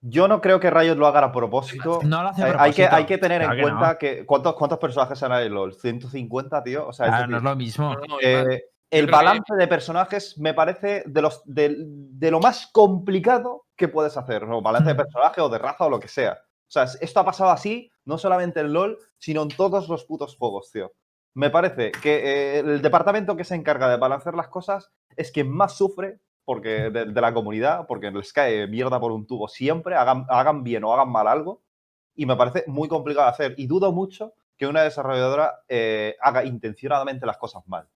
Yo no creo que Riot lo haga a propósito. No lo hace a Eh, hay, que, propósito. hay que tener Claro en que no. cuenta que. ¿cuántos, ¿Cuántos personajes han en LOL? ¿150, tío? O sea, es Claro, decir, no es lo mismo. Eh, el balance de personajes me parece de, los, de, de lo más complicado que puedes hacer. ¿no? Balance de Mm. personaje o de raza o lo que sea. O sea, esto ha pasado así, no solamente en LOL, sino en todos los putos juegos, tío. Me parece que eh, el departamento que se encarga de balancear las cosas es quien más sufre porque de, de la comunidad, porque les cae mierda por un tubo siempre, hagan, hagan bien o hagan mal algo. Y me parece muy complicado de hacer. Y dudo mucho que una desarrolladora eh, haga intencionadamente las cosas mal.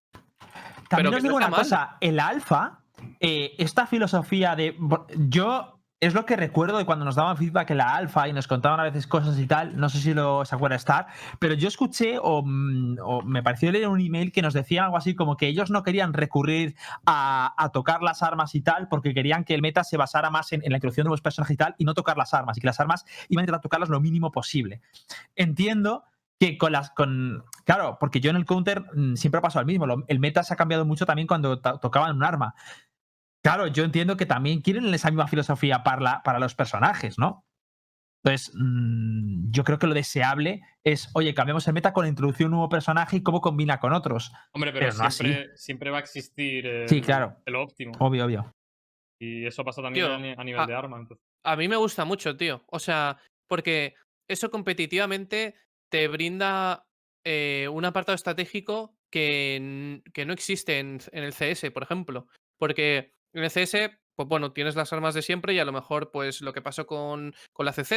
También os digo una mal. cosa, el alfa, eh, esta filosofía de. Yo. Es lo que recuerdo de cuando nos daban feedback en la alfa y nos contaban a veces cosas y tal. No sé si lo se acuerda estar, pero yo escuché o, mm, o me pareció leer un email que nos decía algo así como que ellos no querían recurrir a, tocar las armas y tal, porque querían que el meta se basara más en, la introducción de nuevos personajes y tal, y no tocar las armas, y que las armas iban a intentar tocarlas lo mínimo posible. Entiendo que con las. Claro, porque yo en el counter mm, siempre ha pasado el mismo. el meta se ha cambiado mucho también cuando to- tocaban un arma. Claro, yo entiendo que también quieren esa misma filosofía para, la- para los personajes, ¿no? Entonces, mm, yo creo que lo deseable es, oye, cambiamos el meta con la introducción de un nuevo personaje y cómo combina con otros. Hombre, pero, Pero no siempre, siempre va a existir el, Sí, claro. el óptimo. Obvio, obvio. Y eso pasa también Tío, a, ni- a nivel ah, de arma. entonces. A mí me gusta mucho, tío. O sea, porque eso competitivamente te brinda eh, un apartado estratégico que, que no existe en, en el CS, por ejemplo. Porque en el CS, pues bueno, tienes las armas de siempre y a lo mejor, pues lo que pasó con, con la CZ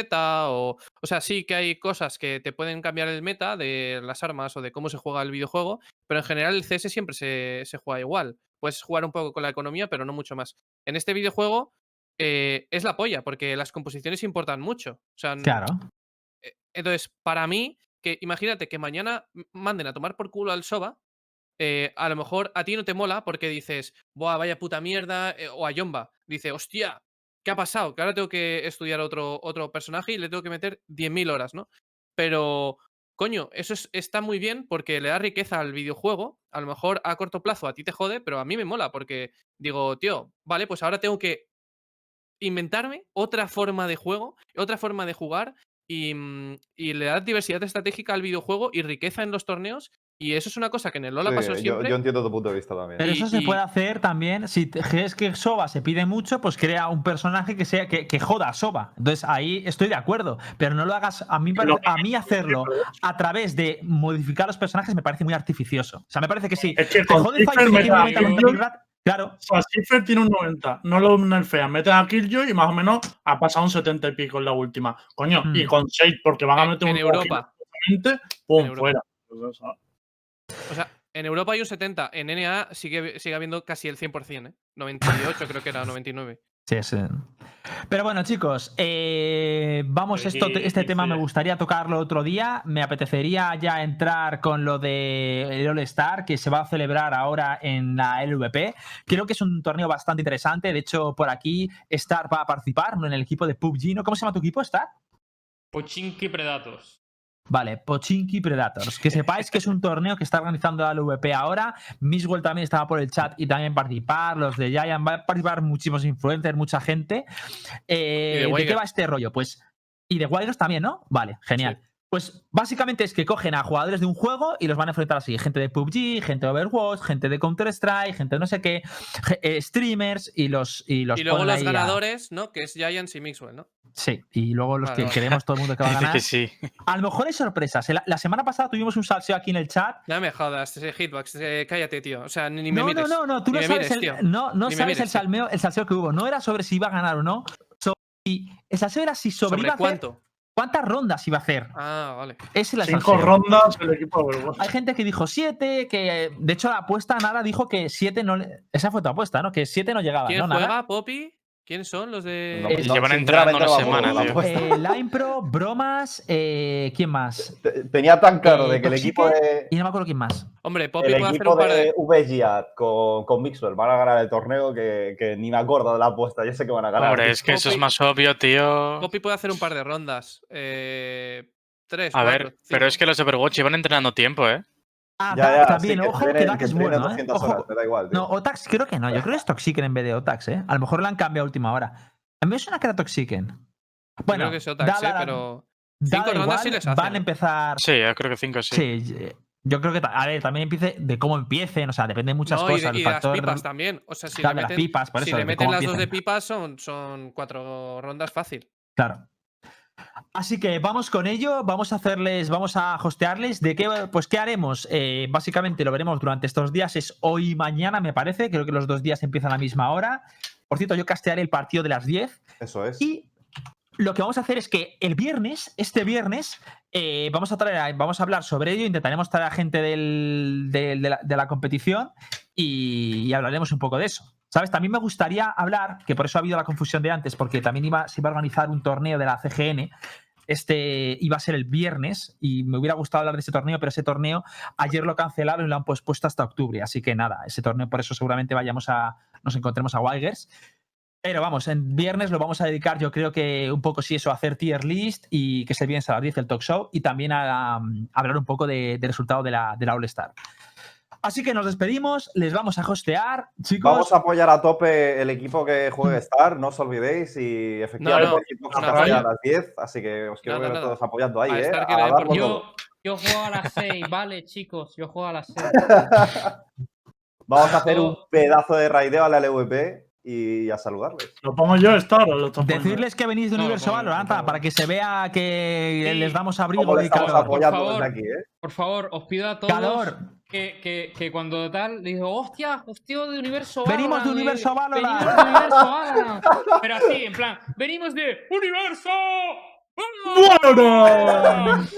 o... O sea, sí que hay cosas que te pueden cambiar el meta de las armas o de cómo se juega el videojuego, pero en general el CS siempre se, se juega igual. Puedes jugar un poco con la economía, pero no mucho más. En este videojuego eh, es la polla, porque las composiciones importan mucho. O sea, Claro. eh, entonces, para mí, que imagínate que mañana manden a tomar por culo al Soba, eh, a lo mejor a ti no te mola porque dices, buah, vaya puta mierda, eh, o a Yomba, dice, hostia, ¿qué ha pasado? Que ahora tengo que estudiar otro, otro personaje y le tengo que meter 10.000 horas, ¿no? Pero, coño, eso es- está muy bien porque le da riqueza al videojuego. A lo mejor a corto plazo a ti te jode, pero a mí me mola porque digo, tío, vale, pues ahora tengo que inventarme otra forma de juego, otra forma de jugar y, mm, y le da diversidad estratégica al videojuego y riqueza en los torneos. Y eso es una cosa que en el LoL ha Sí, pasado siempre. yo entiendo tu punto de vista también. Pero Y- eso se y- puede hacer también. Si crees que Soba se pide mucho, pues crea un personaje que sea que, que joda a Soba. Entonces ahí estoy de acuerdo. Pero no lo hagas. A mí, a mí hacerlo a través de modificar los personajes me parece muy artificioso. O sea, me parece que sí. Es que Te jode Claro. o sea, Cipher tiene un 90, no lo nerfean, meten a Killjoy y más o menos ha pasado un 70 y pico en la última. Coño, Mm. y con Shade, porque van a meter en un Europa. pum, En Europa. fuera. Pues eso. O sea, en Europa hay un 70, en NA sigue, sigue habiendo casi el 100%, ¿eh? 98 creo que era, 99. Sí, sí. Pero bueno, chicos, eh, vamos, esto, Sí, este tema me gustaría tocarlo otro día. Me apetecería ya entrar con lo de el All Star que se va a celebrar ahora en la LVP. Creo que es un torneo bastante interesante. De hecho, por aquí Star va a participar ¿no? en el equipo de PUBG. ¿no? ¿Cómo se llama tu equipo, Star? Pochinki Predators. Vale, Pochinki Predators. Que sepáis que es un torneo que está organizando la LVP ahora. Miswell también estaba por el chat y también participar. Los de Giant va a participar muchísimos influencers, mucha gente. Eh, de ¿De qué va este rollo? Pues. Y de Wilders también, ¿no? Vale, genial. Pues básicamente es que cogen a jugadores de un juego y los van a enfrentar así. Gente de PUBG, gente de Overwatch, gente de Counter-Strike, gente de no sé qué, eh, streamers y los. Y, los y luego ponen los ahí a- ganadores, ¿no? Que es Giants y Mixwell, ¿no? Sí, y luego los Vale, que vale. queremos todo el mundo que va a ganar. que sí. A lo mejor hay sorpresas. La, la semana pasada tuvimos un salseo aquí en el chat No me jodas, ese hitbox, eh, cállate, tío. O sea, ni, ni me no, mires. no, no, no, tú Ni no sabes, mires, el, tío. no, no sabes mires, el, tío. salmeo, el salseo que hubo. No era sobre si iba a ganar o no. sobre- el salseo era si sobre, ¿Sobre iba a hacer- cuánto? Cuántas rondas iba a hacer. Ah, vale. Era el Cinco salseo. rondas el equipo de Overwatch. Hay gente que dijo siete, que de hecho la apuesta Nara dijo que siete no le- Esa fue tu apuesta, ¿no? Que siete no llegaba, ¿Quién ¿no, Nara? juega, Poppy? ¿Quiénes son los de.? No, Eh, no, llevan entrenando una no semana, tío. apuesta. Eh, Line Pro, Bromas, eh, ¿quién más? Te- Tenía tan claro Eh, de que el equipo de, Y no me acuerdo quién más. Hombre, Poppy el puede hacer equipo un par de. de VGA con, con Mixwell van a ganar el torneo que, que ni me acuerdo de la apuesta. Yo sé que van a ganar. Hombre, es que eso es más obvio, tío. Poppy puede hacer un par de rondas. Eh, tres, A cuatro, ver, pero es que los de Overwatch llevan entrenando tiempo, ¿eh. Ah, Ya, Dax ya, también, sí, que ojo, que Dax que es bueno, ¿eh? 200 horas, Ojo. me da igual. No, Otax creo que no. Yo creo que es Toxiken en vez de Otax, ¿eh? A lo mejor le han cambiado a última hora. A mí me suena que era Toxiken. Yo Bueno, creo que es Otax, da eh, la- pero. da cinco la rondas sí igual, les hacen, Van a empezar. Sí, yo creo que 5 sí. Sí, yo creo que. A ver, también empiece de cómo empiecen, o sea, depende de muchas no, y de, cosas. y el de las factor- pipas también. O sea, si Claro, le de las meten, pipas, por si eso, le meten las dos de pipas, son, son cuatro rondas fácil. Claro. Así que vamos con ello, vamos a hacerles, vamos a hostearles. ¿De qué, pues, qué haremos? Eh, básicamente lo veremos durante estos días, es hoy y mañana, me parece. Creo que los dos días empiezan a la misma hora. Por cierto, yo castearé el partido de las 10. Eso es. Y lo que vamos a hacer es que el viernes, este viernes, eh, vamos, a traer, vamos a hablar sobre ello. Intentaremos traer a gente del- del- de, la, de la competición y, y hablaremos un poco de eso. ¿Sabes? También me gustaría hablar, que por eso ha habido la confusión de antes, porque también iba, se iba a organizar un torneo de la CGN. Este iba a ser el viernes y me hubiera gustado hablar de ese torneo, pero ese torneo ayer lo cancelaron y lo han pospuesto hasta octubre. Así que nada, ese torneo por eso seguramente vayamos a, nos encontremos a Wilders. Pero vamos, en viernes lo vamos a dedicar, yo creo que un poco sí eso, a hacer tier list y que se viene a las 10 el talk show y también a, hablar un poco de- del resultado de la All Star. Así que nos despedimos, les vamos a hostear, chicos. Vamos a apoyar a tope el equipo que juegue Star, no os olvidéis. Y efectivamente, no, el equipo no, a las 10, así que os quiero ver todos apoyando ahí, A ¿eh? A por. Yo, yo juego a las 6, vale, chicos, yo juego a las 6. Vamos a hacer un pedazo de raideo a la LVP y a saludarles. ¿Lo pongo yo, Star, lo? Decirles que venís de No, Universo Valorant para que se vea que Sí. les damos abrigo le y calor. Por favor. aquí, ¿eh? Por favor, os pido a todos Calor. que, que, que cuando tal, digo, hostia, hostia de Universo Venimos de Valorant, Universo eh, Valorant". Venimos de Universo Valorant. Pero así, en plan, venimos de Universo ¡Valorant! Valorant.